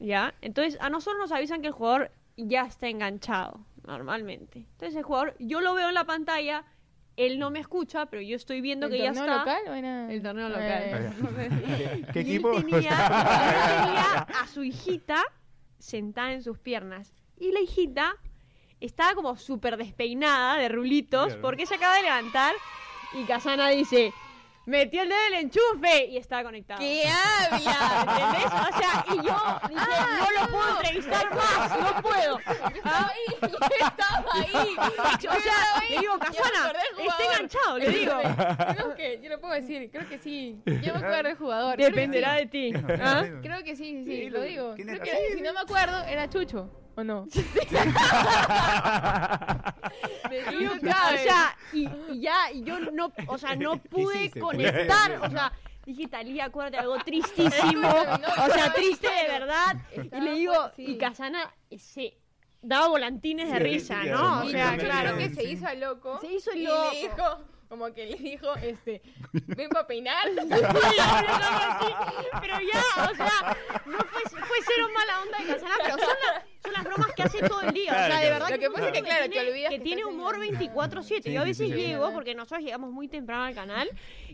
¿ya? Entonces a nosotros nos avisan que el jugador ya está enganchado, normalmente. Entonces el jugador, yo lo veo en la pantalla, él no me escucha, pero yo estoy viendo ¿El que ya torneo está. local o era...? El torneo local. ¿Qué Y él equipo? tenía, él tenía a su hijita sentada en sus piernas. Y la hijita estaba como súper despeinada de rulitos Claro. porque se acaba de levantar y Casana dice, metió el dedo en el enchufe y estaba conectado. ¿Qué habla? ¿Entendés? O sea, y yo dije, Ah, no lo puedo entrevistar más, no puedo. Estaba ahí, estaba ahí. O sea, le digo, Casana, está enganchado, le digo. Creo que, yo lo puedo decir, creo que sí. Yo me acuerdo del jugador. Dependerá sí. de ti. ¿Ah? Creo que sí, sí, Sí, lo digo. ¿quién Creo que, si no me acuerdo, era Chucho, ¿o no? Y yo, o sea, y, y ya, y yo no, o sea, no pude conectar, o sea, dije, Talía, acuérdate algo tristísimo, o sea, triste de verdad, y le digo, y Casana se daba volantines de risa, ¿no? O Y sea, claro. creo que se hizo el loco. Se hizo el y loco. le dijo, como que le dijo, este, ven para peinar. Así, pero ya, o sea, no fue, fue cero mala onda de Casana, pero son, son las bromas que hace todo el día, o sea, Claro, de claro. verdad Lo que pasa es que, claro, te tiene, olvidas que que tiene estás en humor la- 24/7. Sí, yo a veces sí, sí. llego, porque nosotros llegamos muy temprano al canal,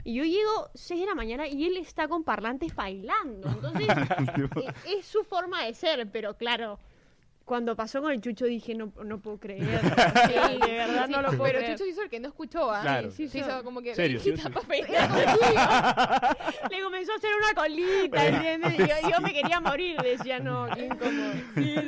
y yo llego 6 de la mañana y él está con parlantes bailando, entonces e- es su forma de ser, pero claro... Cuando pasó con el Chucho dije, no, no puedo creer. Sí, de verdad Sí, no lo puedo Pero creer. Chucho hizo el que no escuchó, ¿ah? Claro. Sí, sí, hizo como que Serio, sí. Le comenzó a hacer una colita, ¿entiendes? Y yo, yo me quería morir, decía, no, qué incómodo.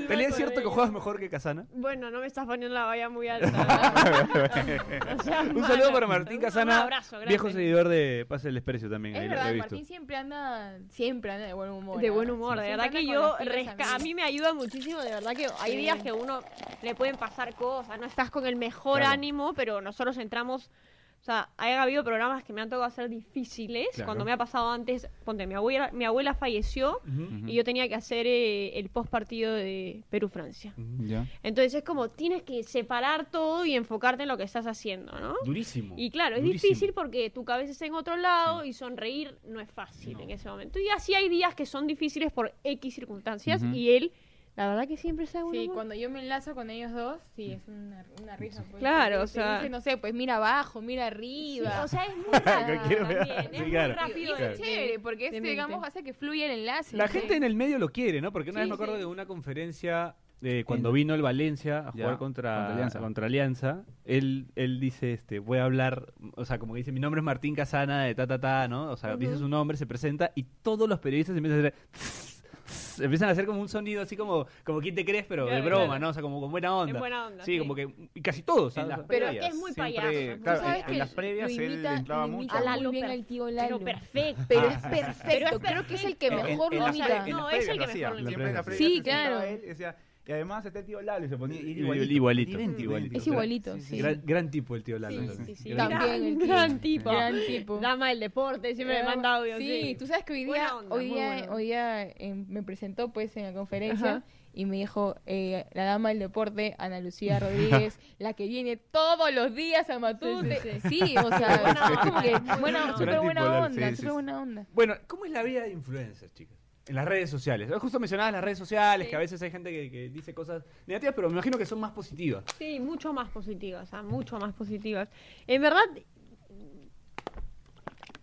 ¿Pelea es cierto que juegas mejor que Casana? Bueno, no me estás poniendo la valla muy alta. O sea, Un mano, saludo para Martín un Casana, abrazo grande. viejo seguidor de Pase el Desprecio también. ahí Es lo- lo he verdad, visto. Martín siempre anda, siempre anda de buen humor. De buen humor, de verdad que yo, a mí me ayuda muchísimo, de verdad que hay Sí. días que uno le pueden pasar cosas, no estás con el mejor Claro. ánimo, pero nosotros entramos O sea, ha habido programas que me han tocado hacer difíciles. Claro. Cuando me ha pasado antes, ponte, mi abuela, mi abuela falleció Ujú. y yo tenía que hacer eh, el post partido de Perú-Francia. Ya. Entonces es como tienes que separar todo y enfocarte en lo que estás haciendo, ¿no? Durísimo. Y claro, es Durísimo. difícil porque tu cabeza está en otro lado y sonreír no es fácil en ese momento. Y así hay días que son difíciles por X circunstancias Ujú. y él, la verdad que siempre está Sí, cuando yo me enlazo con ellos dos, sí, es una, una risa. Pues, Claro, o sea- dice, no sé, pues mira abajo, mira arriba. o sea, es muy rápido también, sí, es muy claro. Y rápido. es de- chévere, porque este, mente. digamos, hace que fluya el enlace. La sí. gente en el medio lo quiere, ¿no? Porque una vez Sí, me acuerdo sí. de una conferencia de cuando vino el Valencia a Ya, jugar contra, contra Alianza. contra Alianza, él, él dice, este, voy a hablar, o sea, como que dice, mi nombre es Martín Casana de ta, ta, ta, ¿no? O sea, dice su nombre, se presenta y todos los periodistas empiezan a hacer... Empiezan a hacer como un sonido así como, como ¿quién te crees? Pero de Claro, broma, claro. ¿no? O sea, como con buena onda. En buena onda, Sí, sí. como que... Y casi todos, En las Pero es previas, que es muy payaso, claro, sabes en, que en las previas lo él imita- entraba mucho. imita A Lalo bien al tío Pero Lalo. perfecto. Pero es Pero perfecto, es creo que es el que perfecto. mejor lo imita. No, es el que mejor lo imita. Sí, claro. él y decía, y además está el tío Lalo y se ponía Igualito, igualito. igualito, idéntico, igualito. Es igualito, sí. Gran, gran tipo el tío Lalo. Sí, sí, sí. Gran También Gran, el tío. gran tipo. Gran tipo. Dama del deporte, siempre me manda audio. Sí, tú sabes que hoy día, onda, hoy día, hoy día eh, me presentó pues en la conferencia Ajá. y me dijo eh, la dama del deporte, Ana Lucía Rodríguez, la que viene todos los días a Matute. Sí, Sí, o sea, Buena es como que buena, súper onda. buena onda, súper buena onda. Bueno, ¿cómo es la vida de influencers, chicas? En las redes sociales. Justo mencionabas las redes sociales, que a veces hay gente que, que dice cosas negativas, pero me imagino que son más positivas. Sí, mucho más positivas, sea, mucho más positivas. En verdad,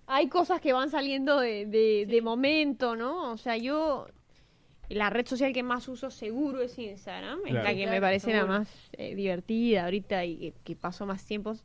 hay cosas que van saliendo de, de, de momento, ¿no? O sea, yo, la red social que más uso seguro es Instagram, es la que me parece la más eh, divertida ahorita y que, que paso más tiempos.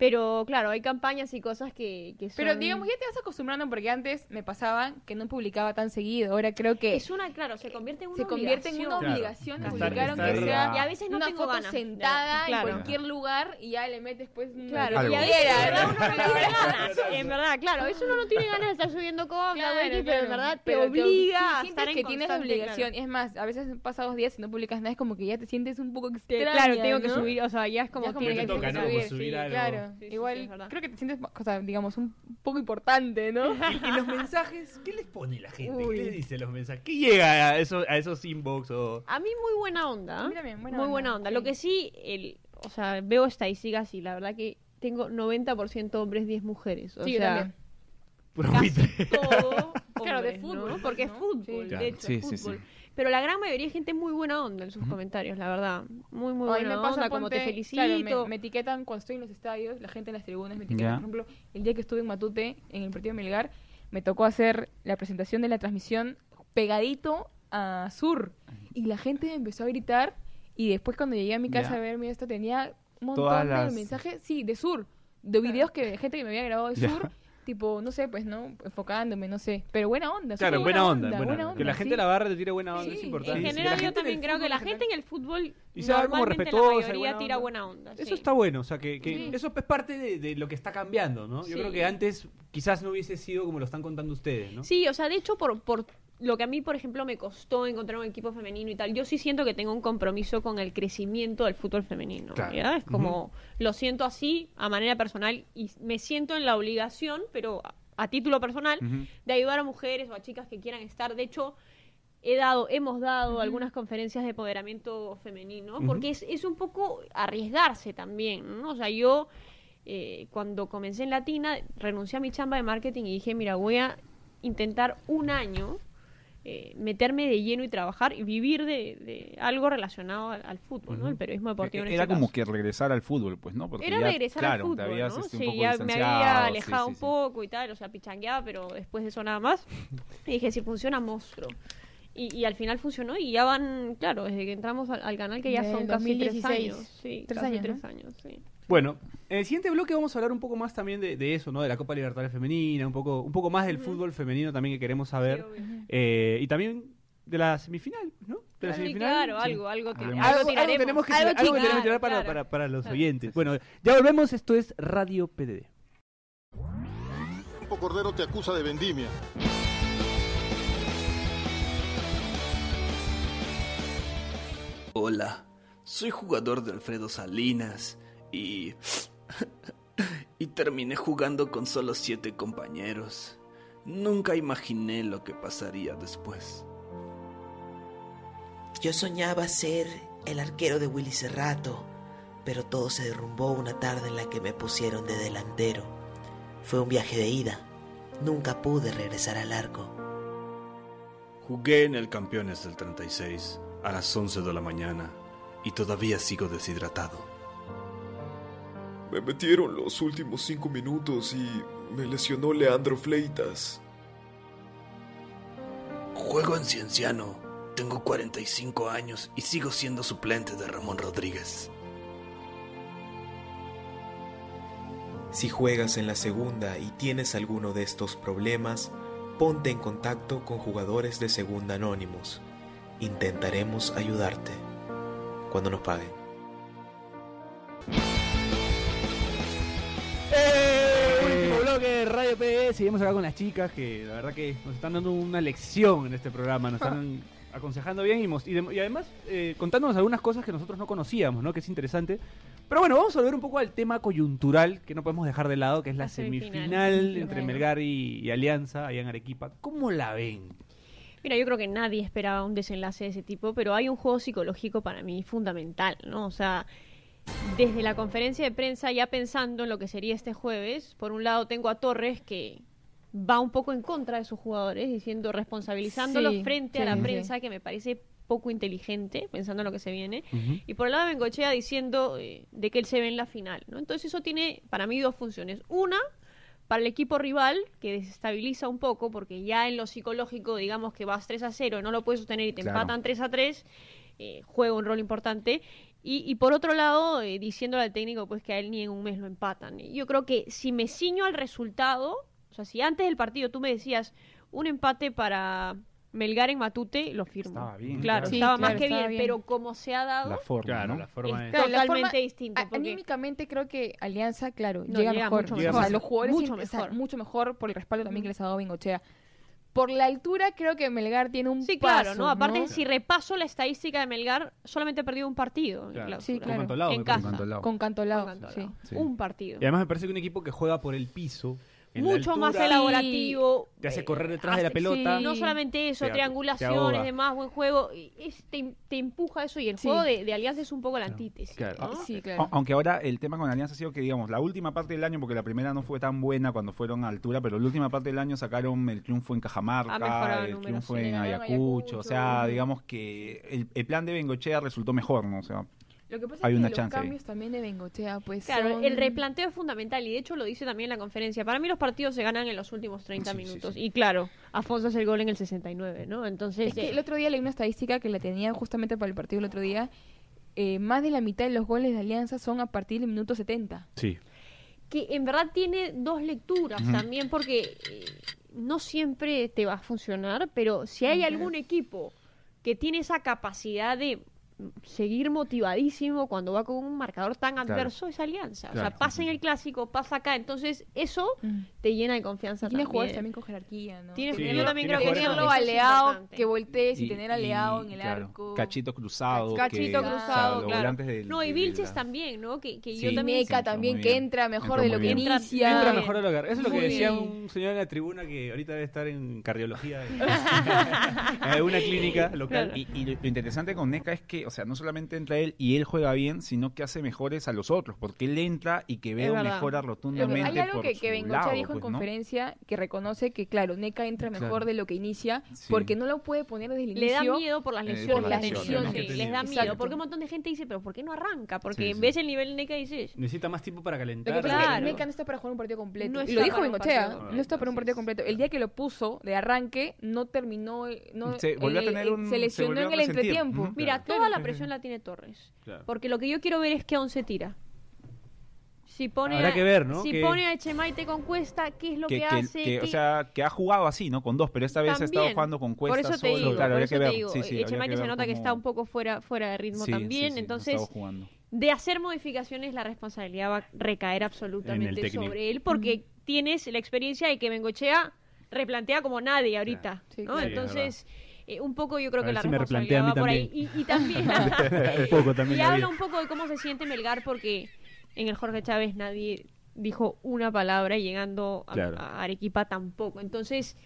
Pero claro, hay campañas y cosas que, que son... Pero digamos, ya te vas acostumbrando porque antes me pasaba que no publicaba tan seguido. Ahora creo que Es una, claro, se convierte en una se convierte en una obligación. obligación de Estar- publicar aunque sea Y a veces no una tengo foto ganas. sentada Claro. en cualquier lugar y ya le metes pues Claro, Algo. y a veces en verdad ¿no? uno no tiene ganas. En verdad, claro, eso uno no tiene ganas de estar subiendo cosas, Claro, pero en claro. verdad te Pero obliga sí, a estar en que tienes obligación. claro. Es más, a veces pasan dos días y no publicas nada, es como que ya te sientes un poco extraña, Claro, tengo que subir, o sea, ya es como que te toca, ¿no? Subir algo. Claro, Sí, sí, sí, igual creo que te sientes, o sea, digamos, un poco importante, ¿no? ¿Y, y los mensajes? ¿Qué les pone la gente? Uy. ¿Qué les dice los mensajes? ¿Qué llega a esos, a esos inbox o...? A mí muy buena onda. A mí también, buena muy onda, buena onda. sí. Lo que sí, el, o sea, veo estadísticas y la verdad que tengo 90% hombres, 10 mujeres. O Sí, yo sea, también. Casi todo Claro, de hombres, fútbol, ¿no? Porque es fútbol, Sí. de hecho, Sí, es sí, fútbol. Pero la gran mayoría es gente muy buena onda en sus comentarios, la verdad. Muy, muy A mí buena me pasa, onda, como te felicito. claro, me, me etiquetan cuando estoy en los estadios, la gente en las tribunas me etiqueta. Ya. Por ejemplo, el día que estuve en Matute, en el partido de Melgar, me tocó hacer la presentación de la transmisión pegadito a Sur. Y la gente me empezó a gritar. Y después, cuando llegué a mi casa a ver mi esto, tenía un montón Todas de las- mensajes, sí, de Sur. De videos que de gente que me había grabado de Ya. Sur. Tipo, no sé, pues, ¿no? Enfocándome, no sé. Pero buena onda. Claro, buena onda, buena onda. Que la sí. gente la barra te tire buena onda Sí, es importante. En Sí, general, la yo gente también creo que la en gente en el fútbol Y sea como la respetuosa y mayoría buena tira buena onda. Eso sí. está bueno, o sea, que, que Sí. eso es parte de, de lo que está cambiando, ¿no? Yo Sí. creo que antes quizás no hubiese sido como lo están contando ustedes, ¿no? Sí, o sea, de hecho, por, por lo que a mí, por ejemplo, me costó encontrar un equipo femenino y tal, yo sí siento que tengo un compromiso con el crecimiento del fútbol femenino. Claro. ¿ya? Es como, lo siento así, a manera personal, y me siento en la obligación, pero a, a título personal, de ayudar a mujeres o a chicas que quieran estar. De hecho, he dado, hemos dado algunas conferencias de empoderamiento femenino, porque es, es un poco arriesgarse también, ¿no? O sea, yo eh, cuando comencé en Latina, renuncié a mi chamba de marketing y dije, mira, voy a intentar un año eh, meterme de lleno y trabajar y vivir de, de algo relacionado al, al fútbol, ¿no? El periodismo deportivo en Era este como caso. que regresar al fútbol, pues, ¿no? Porque Era ya, regresar claro, al te fútbol, habías, ¿no? este, un sí, poco ya me había alejado sí, un poco y tal, o sea, pichangueaba, pero después de eso nada más. Y dije, si funciona, monstruo. Y, y al final funcionó y ya van, claro, desde que entramos al, al canal que ya son casi tres 2016. años. Sí, Tres casi años, tres ¿no? años, sí. Bueno, en el siguiente bloque vamos a hablar un poco más también de, de eso, ¿no? De la Copa Libertadores Femenina, un poco, un poco más del fútbol femenino también que queremos saber. Sí. Eh, y también de la semifinal, ¿no? De la Sí, semifinal. claro, sí. algo, algo, que, algo Algo, tiraremos. algo tenemos que, Algo tirar- algo que tenemos que tirar para, claro. para, para los Claro. oyentes. Bueno, ya volvemos, esto es Radio PDD. Cordero te acusa de vendimia. Hola, soy jugador de Alfredo Salinas y... y terminé jugando con solo siete compañeros. Nunca imaginé lo que pasaría después. Yo soñaba ser el arquero de Willy Cerrato, pero todo se derrumbó una tarde en la que me pusieron de delantero. Fue un viaje de ida. Nunca pude regresar al arco. Jugué en el Campeones del 36 a las 11 de la mañana y todavía sigo deshidratado. Me metieron los últimos cinco minutos y me lesionó Leandro Fleitas. Juego en Cienciano. Tengo 45 años y sigo siendo suplente de Ramón Rodríguez. Si juegas en la segunda y tienes alguno de estos problemas, ponte en contacto con jugadores de Segunda Anónimos. Intentaremos ayudarte cuando nos paguen. Último bloque de Radio PE. Seguimos acá con las chicas que la verdad que nos están dando una lección en este programa. Nos están aconsejando bien y, además eh, contándonos algunas cosas que nosotros no conocíamos, ¿no? Que es interesante. Pero bueno, vamos a volver un poco al tema coyuntural que no podemos dejar de lado, que es la, La semifinal. semifinal entre. Melgar y, y Alianza allá en Arequipa. ¿Cómo la ven? Mira, yo creo que nadie esperaba un desenlace de ese tipo, pero hay un juego psicológico para mí fundamental, ¿no? O sea, desde la conferencia de prensa, ya pensando en lo que sería este jueves, por un lado tengo a Torres que va un poco en contra de sus jugadores, diciendo, responsabilizándolos Sí, frente sí, a la sí. prensa, que me parece poco inteligente, pensando en lo que se viene. Y por el lado de Bengochea diciendo eh, de que él se ve en la final, ¿no? Entonces eso tiene para mí dos funciones. Una, para el equipo rival, que desestabiliza un poco, porque ya en lo psicológico, digamos que vas 3 a 0, no lo puedes sostener y te Claro. empatan 3 a 3, eh, juega un rol importante. Y, y por otro lado, eh, diciéndole al técnico pues que a él ni en un mes lo empatan. Yo creo que si me ciño al resultado, o sea, si antes del partido tú me decías un empate para Melgar en Matute, lo firmo. Estaba bien, Claro. Sí, estaba más que estaba bien, bien. pero como se ha dado, La forma, Claro, ¿no? la forma de... es totalmente forma- distinto. A- porque- Anímicamente creo que Alianza, claro, No, llega, llega mejor. mucho O sea, mejor. los jugadores Mucho sienten- o sea, mejor. mucho mejor por el respaldo también que les ha dado Bengochea. Por la altura creo que Melgar tiene un Sí, claro, ¿no? Aparte, ¿no? si repaso la estadística de Melgar, solamente ha perdido un partido. en Claro. Sí, Con claro. Cantolao, En casa. Cantolao. con Cantolao. Con Cantolao. sí. Sí. Un partido. Y además me parece que un equipo que juega por el piso, en la Mucho más elaborativo. te hace eh, correr detrás de la hace- pelota. sí, No solamente eso, Te- triangulaciones, demás, buen juego. es- te, te empuja eso y el Sí. juego de, de Alianza es un poco la antítesis. Claro. ¿no? Sí, A- claro. Aunque ahora el tema con Alianza ha sido que, digamos, la última parte del año, porque la primera no fue tan buena cuando fueron a altura, pero la última parte del año sacaron el triunfo en Cajamarca, mejorado el triunfo sí. en Ayacucho, o sea, digamos que el, el plan de Bengochea resultó mejor, ¿no? O sea, Lo que pasa hay es que una los chance cambios también de Bengochea, pues Claro, son- el replanteo es fundamental y de hecho lo dice también en la conferencia. Para mí los partidos se ganan en los últimos 30 Sí, sí, minutos. sí. Y claro, Afonso hace el gol en el 69, ¿no? Entonces, Es que eh, el otro día leí una estadística que la tenía justamente para el partido el otro día. eh, más de la mitad de los goles de Alianza son a partir del minuto 70. Sí. que en verdad tiene dos lecturas también porque eh, no siempre te va a funcionar, pero si hay algún equipo que tiene esa capacidad de seguir motivadísimo cuando va con un marcador tan adverso es Alianza. o sea, Claro. pasa en el clásico, pasa acá, entonces eso Mm. Te llena de confianza Tiene también. jugadores también con jerarquía, ¿no? Tiene- Sí, yo también creo que tenerlo aleado, que voltees y, Y- tener aleado en el claro, arco. Cachito cruzado. Cachito que- Cruzado, o sea, claro. del- no, y de Vilches la- también, ¿no? Que, que Sí. yo Y también... Meca también, que entra mejor Entró de lo que. Entra- inicia. Entra mejor al hogar. Eso es lo que Muy decía bien. un señor en la tribuna que ahorita debe estar en cardiología en una clínica local. Claro. Y, y lo lo interesante con Neca es que, o sea, no solamente entra él y él juega bien, sino que hace mejores a los otros, porque él entra y que Veo mejora Lo que- rotundamente hay algo por que, que dijo en pues, ¿no? conferencia que reconoce que, claro, Neca entra mejor Claro. de lo que inicia Sí. porque no lo puede poner desde el Le da inicio. miedo por las Eh, lesiones. por las que ha tenido, lesiones sí, que ha les da miedo. Porque un montón de gente dice, pero ¿por qué no arranca? Porque Sí, sí. ves el nivel de Neca y dices, Necesita más tiempo para Lo calentar. que pasa es Claro. que Neca no está para jugar un partido completo. No y lo dijo Bengochea, partido no está para un partido completo. El día que lo puso de arranque, no terminó. No, Se volvió a en el- tener en- un- se se lesionó en el entretiempo. Mira, toda la presión la tiene Torres. Porque lo que yo quiero ver es qué once tira. Si pone Habrá a, que ver, ¿no? Si Que- pone a Echemaite con Cuesta, ¿qué es lo que, que, que- hace? que, o ¿Qué- sea, que ha jugado así, ¿no? Con dos, pero esta vez ha estado jugando con Cuesta por eso te solo. digo, claro, por eso que te ver. digo, Sí, sí, habría Echemaite que se nota que está un poco fuera, fuera de ritmo Sí, también, no entonces de hacer modificaciones la responsabilidad va a recaer absolutamente sobre él porque tienes la experiencia de que Bengochea replantea como nadie ahorita, Sí, ¿no? Entonces, eh, un poco yo creo A que la si responsabilidad va por ahí. Y, y también un poco también. y la habla un poco de cómo se siente Melgar porque en el Jorge Chávez nadie dijo una palabra y llegando a, Claro. a Arequipa tampoco. Entonces,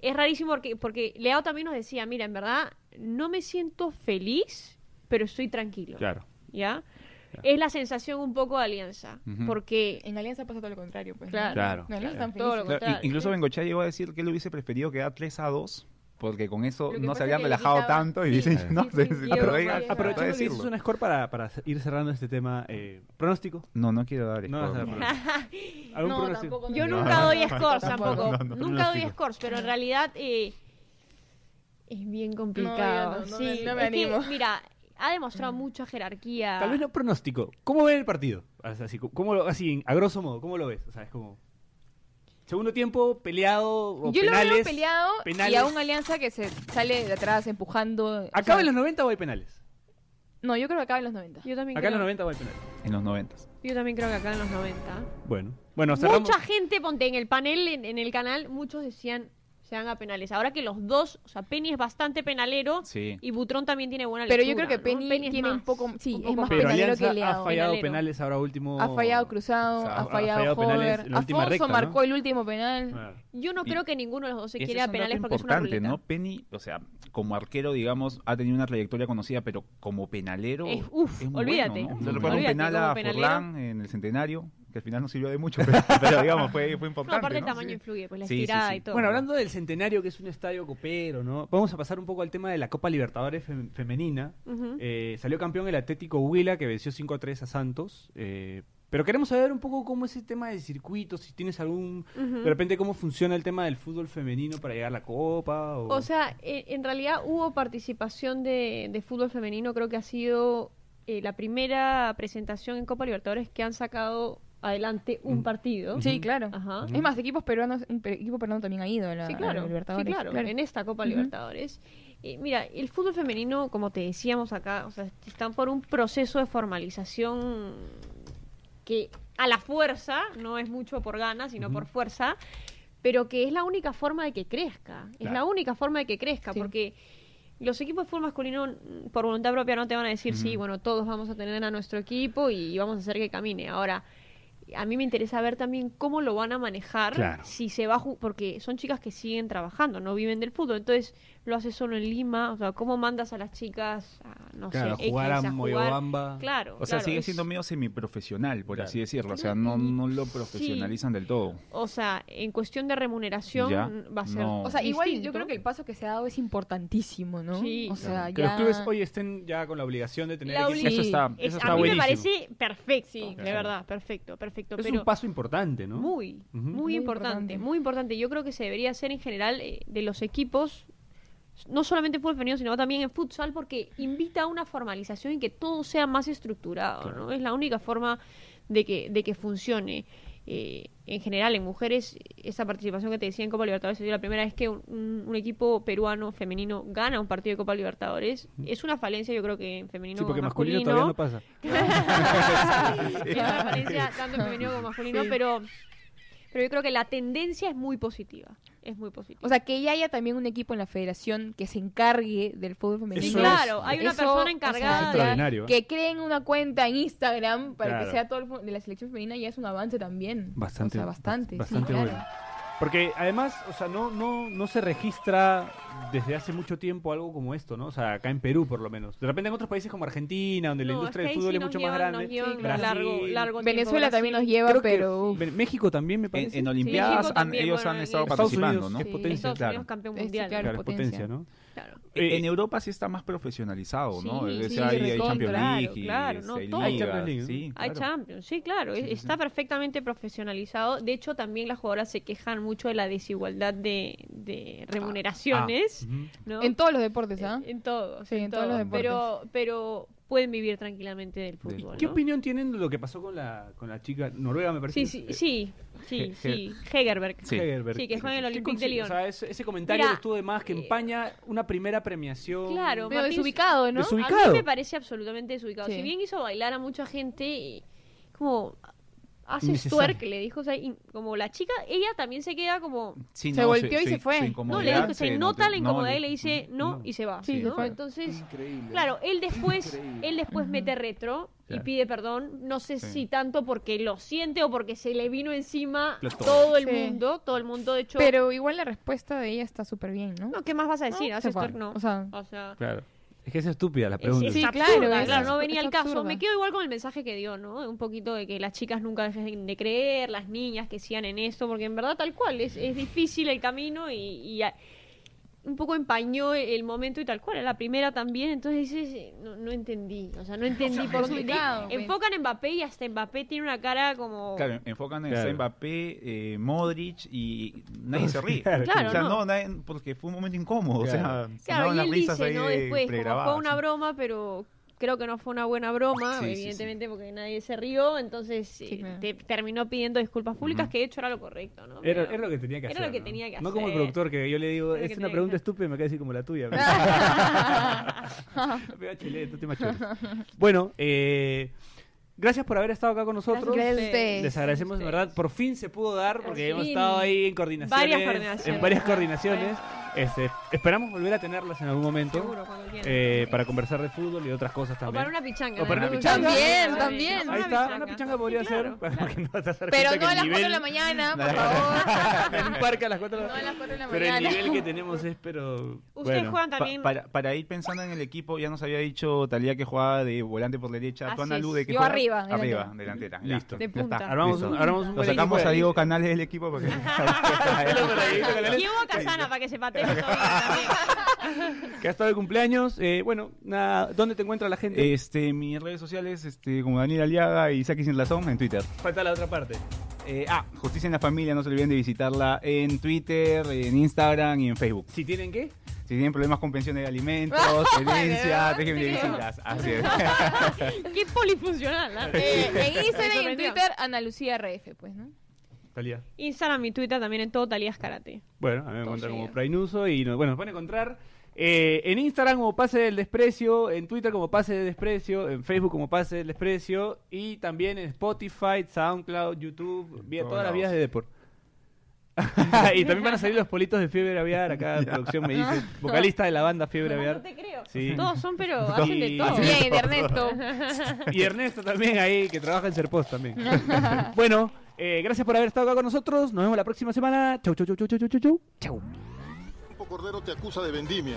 es rarísimo porque, porque Leao también nos decía, mira, en verdad no me siento feliz, pero estoy tranquilo. Claro. ¿Ya? Es la sensación un poco de alianza, porque... En Alianza pasa todo lo contrario, pues. Claro. Claro. No, Todo lo contrario. incluso Bengochea llegó a decir que él hubiese preferido quedar 3 a 2 porque con eso no se habían es relajado tanto y dicen, no, se- Aprovechando que decirlo. dices un score para, para ir cerrando este tema, eh, ¿pronóstico? No, no quiero dar No score. pronóstico. ¿Algún No, pronóstico? tampoco. Yo No, nunca no, doy no, scores tampoco. No, no, no. Nunca doy scores, pero en realidad eh, es bien complicado. No, no, no Sí, me- no me es que, animo. mira, ha demostrado mucha jerarquía. Tal vez no pronóstico. ¿Cómo ven el partido? O sea, Así, ¿cómo lo, así, a grosso modo, ¿cómo lo ves? O sea, es como... Segundo tiempo, peleado, o Yo lo penales. veo peleado penales. y a un Alianza que se sale de atrás empujando. o ¿Acaba sea, en los 90 o hay penales? No, yo creo que acaba en los 90. Yo también, Acá en los 90 o hay penales. En los 90. yo también creo que acá en los 90. Bueno. Bueno, cerramos. Mucha gente, ponte en el panel, en, en el canal, muchos decían se van a penales. Ahora que los dos, o sea, Penny es bastante penalero Sí. y Butrón también tiene buena Pero yo lectura, creo que ¿no? Penny, es tiene un poco. Sí, un es más Pero penalero Alianza que Leao. ha fallado penalero. penales ahora último. Ha fallado Cruzado, O sea, ha fallado, fallado penales la última Afonso recta, ¿no? marcó el último penal. Yo no Y- creo que ninguno de los dos se quiera es penales porque es una importante, ruleta. ¿no? Penny, o sea, como arquero, digamos, ha tenido una trayectoria conocida, pero como penalero. Es- uf, muy olvídate. Bueno, ¿no? Recuerdo un penal a Olvídate, Forlán en el centenario, que al final no sirvió de mucho, pero, pero, digamos, fue, fue No, importante. aparte el ¿no? tamaño Sí. influye, pues la Sí, estirada sí. y todo. Bueno, hablando del centenario, que es un estadio copero, ¿no? Vamos a pasar un poco al tema de la Copa Libertadores fem- femenina. Eh, salió campeón el Atlético Huila, que venció 5 a 3 a Santos. Eh, pero queremos saber un poco cómo es el tema del circuito, si tienes algún... De repente, cómo funciona el tema del fútbol femenino para llegar a la Copa. O, O sea, eh, en realidad hubo participación de, de fútbol femenino, creo que ha sido eh, la primera presentación en Copa Libertadores que han sacado adelante un Mm. partido. Sí, claro. Ajá. Es más, equipos peruanos, un equipo peruano también ha ido a la, Sí, a la claro, sí, Libertadores. claro, en esta Copa. Libertadores. Eh, mira, el fútbol femenino, como te decíamos acá, o sea, están por un proceso de formalización que a la fuerza, no es mucho por ganas, sino por fuerza, pero que es la única forma de que crezca. Es la única forma de que crezca, Sí. porque los equipos de fútbol masculino, por voluntad propia, no te van a decir, sí, bueno, todos vamos a tener a nuestro equipo y vamos a hacer que camine. Ahora, a mí me interesa ver también cómo lo van a manejar, Claro. si se va a porque son chicas que siguen trabajando, no viven del fútbol, entonces lo haces solo en Lima, o sea, cómo mandas a las chicas a, no claro, sé, jugar X, a Moyobamba. Claro, O sea, claro, sigue es- siendo medio semiprofesional, por Claro. así decirlo. O sea, no, no lo profesionalizan del todo. O sea, en cuestión de remuneración Ya, va a ser no. O sea, igual yo creo que el paso que se ha dado es importantísimo, ¿no? Sí. O sea, Que ya... los clubes hoy estén ya con la obligación de tener La equipos. obli- Eso está, Es- eso a mí buenísimo. me parece perfecto, de Claro. verdad, perfecto, perfecto. Es pero un paso importante, ¿no? muy, muy, Muy importante, importante. muy importante. Yo creo que se debería hacer en general eh, de los equipos, no solamente en fútbol femenino, sino también en futsal, porque invita a una formalización y que todo sea más estructurado, ¿no? Es la única forma de que, de que funcione. Eh, en general, en mujeres, esa participación que te decía en Copa Libertadores, es la primera vez que un, un- un equipo peruano femenino gana un partido de Copa Libertadores. Es una falencia, yo creo que en femenino Sí, porque o masculino, todavía no pasa. es una falencia tanto en femenino como masculino, pero, pero yo creo que la tendencia es muy positiva. Es muy positiva. O sea, que ya haya también un equipo en la federación que se encargue del fútbol femenino. Eso claro, hay una Eso, persona o sea, encargada. Es extraordinario. ¿eh? Que creen una cuenta en Instagram para Claro. que sea todo el de la selección femenina ya es un avance también. Bastante. O sea, bastante. sí, Bastante claro. Porque además, o sea, no, no, no se registra desde hace mucho tiempo algo como esto, ¿no? O sea, acá en Perú por lo menos. De repente en otros países como Argentina, donde la No, industria es del que fútbol sí es mucho más grande. llevan claro. largo, Brasil. largo tiempo, Venezuela también nos lleva, Creo pero... México también me En, parece. en Sí, Olimpiadas han- también, ellos bueno, han en estado Estados participando, Unidos ¿no? es potencia, Estados claro. Unidos campeón Sí, mundial. claro. Claro, es potencia, potencia. ¿no? Claro. Eh, En Europa sí está más profesionalizado, ¿no? Sí, sí, hay, hay Champions claro, League, y, claro, no, todo. Hay Champions League, sí, Hay claro. Champions, sí, claro, está sí. perfectamente profesionalizado. De hecho, también las jugadoras se quejan mucho de la desigualdad de, de remuneraciones, Ujú. ¿no? En todos los deportes, ¿ah? En, en todos, Sí, en todos los deportes. Pero, pero pueden vivir tranquilamente del fútbol. ¿Qué ¿no? opinión tienen de lo que pasó con la, con la chica noruega, me parece? Sí, que sí, sí, sí, He- sí. Hegerberg. Sí. Hegerberg. Sí, que juega en el ¿Qué Olympique de Lyon. O sea, ese, ese comentario Mira, estuvo de más que eh, empaña una primera premiación. Claro, Martín- desubicado, ¿no? Desubicado. A mí me parece absolutamente desubicado. Sí. Si bien hizo bailar a mucha gente, como haces twerk, le dijo, o sea, y como la chica, ella también se queda como, Sí, Se no, volteó y se fue. No, no, le dijo, se se nota la no, incomodidad y le- le dice no, no. y se va. Sí, ¿no? Entonces, Increíble. claro, él después, Increíble. él después mete retro y Claro. pide perdón, no sé Sí. si tanto porque lo siente o porque se le vino encima todo. el Sí. mundo, todo el mundo de hecho. Pero igual la respuesta de ella está súper bien, ¿no? no, ¿qué más vas a decir? No, Haces twerk, no. O sea, O sea, Claro. Es que es estúpida la pregunta. es Sí, absurda, claro, claro, no venía el caso. absurda. Me quedo igual con el mensaje que dio, ¿no? Un poquito de que las chicas nunca dejen de creer, las niñas que sigan en esto, porque en verdad tal cual, es, es difícil el camino y, y a- un poco empañó el momento y tal cual. La primera también, entonces dices, no, no entendí, o sea, no entendí por qué. complicado, pues. Enfocan en Mbappé y hasta Mbappé tiene una cara como... Claro, enfocan en Claro. Mbappé, eh, Modric y nadie se ríe. Claro, o sea, no. no, nadie- porque fue un momento incómodo. Claro. O sea, Claro, y las él risas dice, ahí ¿no? de Después, como fue una broma, pero creo que no fue una buena broma, Sí, sí, evidentemente porque nadie se rió, entonces Sí, eh, claro. te- terminó pidiendo disculpas públicas, que de hecho era lo correcto, ¿no? Era, lo que tenía que Era hacer. lo que ¿no? tenía que No como el productor que yo le digo, Era es que una pregunta estúpida y me queda así como la tuya. Bueno, eh, gracias por haber estado acá con nosotros. Les agradecemos, de verdad. Por fin se pudo dar, porque hemos estado ahí en coordinaciones. Varias coordinaciones. En varias coordinaciones. Este, esperamos volver a tenerlas en algún momento. Seguro, cuando quieran. eh, para conversar de fútbol y de otras cosas o también. para una pichanga. O para ¿no? una pichanga. También, también. para Ahí una está, una pichanga podría Sí, ser. claro, porque no hacer Pero cuenta no a que las el 4 de nivel- la mañana, por favor. en un parque a las 4 de No la a las 4 de la Pero el mañana. nivel que tenemos es, pero. Ustedes bueno. juegan Pa- también... para, para ir pensando en el equipo, ya nos había dicho Talía que jugaba de volante por derecha. Así ¿Tú, Ana es. Lu, de qué Yo juegas? arriba, Arriba, delantera. delantera. ya. Listo. De Ya está. Armamos Listo. un, armamos un Lo buen sacamos a Diego. Canales del equipo porque... Llevo a Casana para que se que ha estado de cumpleaños. Eh, bueno, nada, ¿dónde te encuentra la gente? Este, mis redes sociales, este, como Daniel Aliaga y Saki Sin Razón en Twitter. Falta la otra parte. Eh, ah, Justicia en la Familia, no se olviden de visitarla en Twitter, en Instagram y en Facebook. Si tienen qué? Si tienen problemas con pensiones de alimentos, herencia, déjenme de visitas. Así es. Qué polifuncional, ¿no? Eh, en Instagram y en. Twitter, Ana Lucía RF, pues, ¿no? Talía. Instagram y Twitter también en todo Talías Karate. Bueno, a mí me encuentran como. Prainuso y nos, bueno, nos pueden encontrar eh, en Instagram como Pase del Desprecio, en Twitter como Pase del Desprecio, en Facebook como Pase del Desprecio y también en Spotify, SoundCloud, YouTube, vía todas las vías de Deport. y también van a salir los politos de Fiebre Aviar, acá en producción me dice, vocalista de la banda Fiebre Aviar. no te creo. Sí. Todos son, pero hacen de Sí. todo. Bien, Ernesto. Y Ernesto también ahí, que trabaja en Serpost también. bueno, eh, gracias por haber estado acá con nosotros. Nos vemos la próxima semana. Chau, chau, chau, chau, chau, chau, chau. Cordero te acusa de vendimia.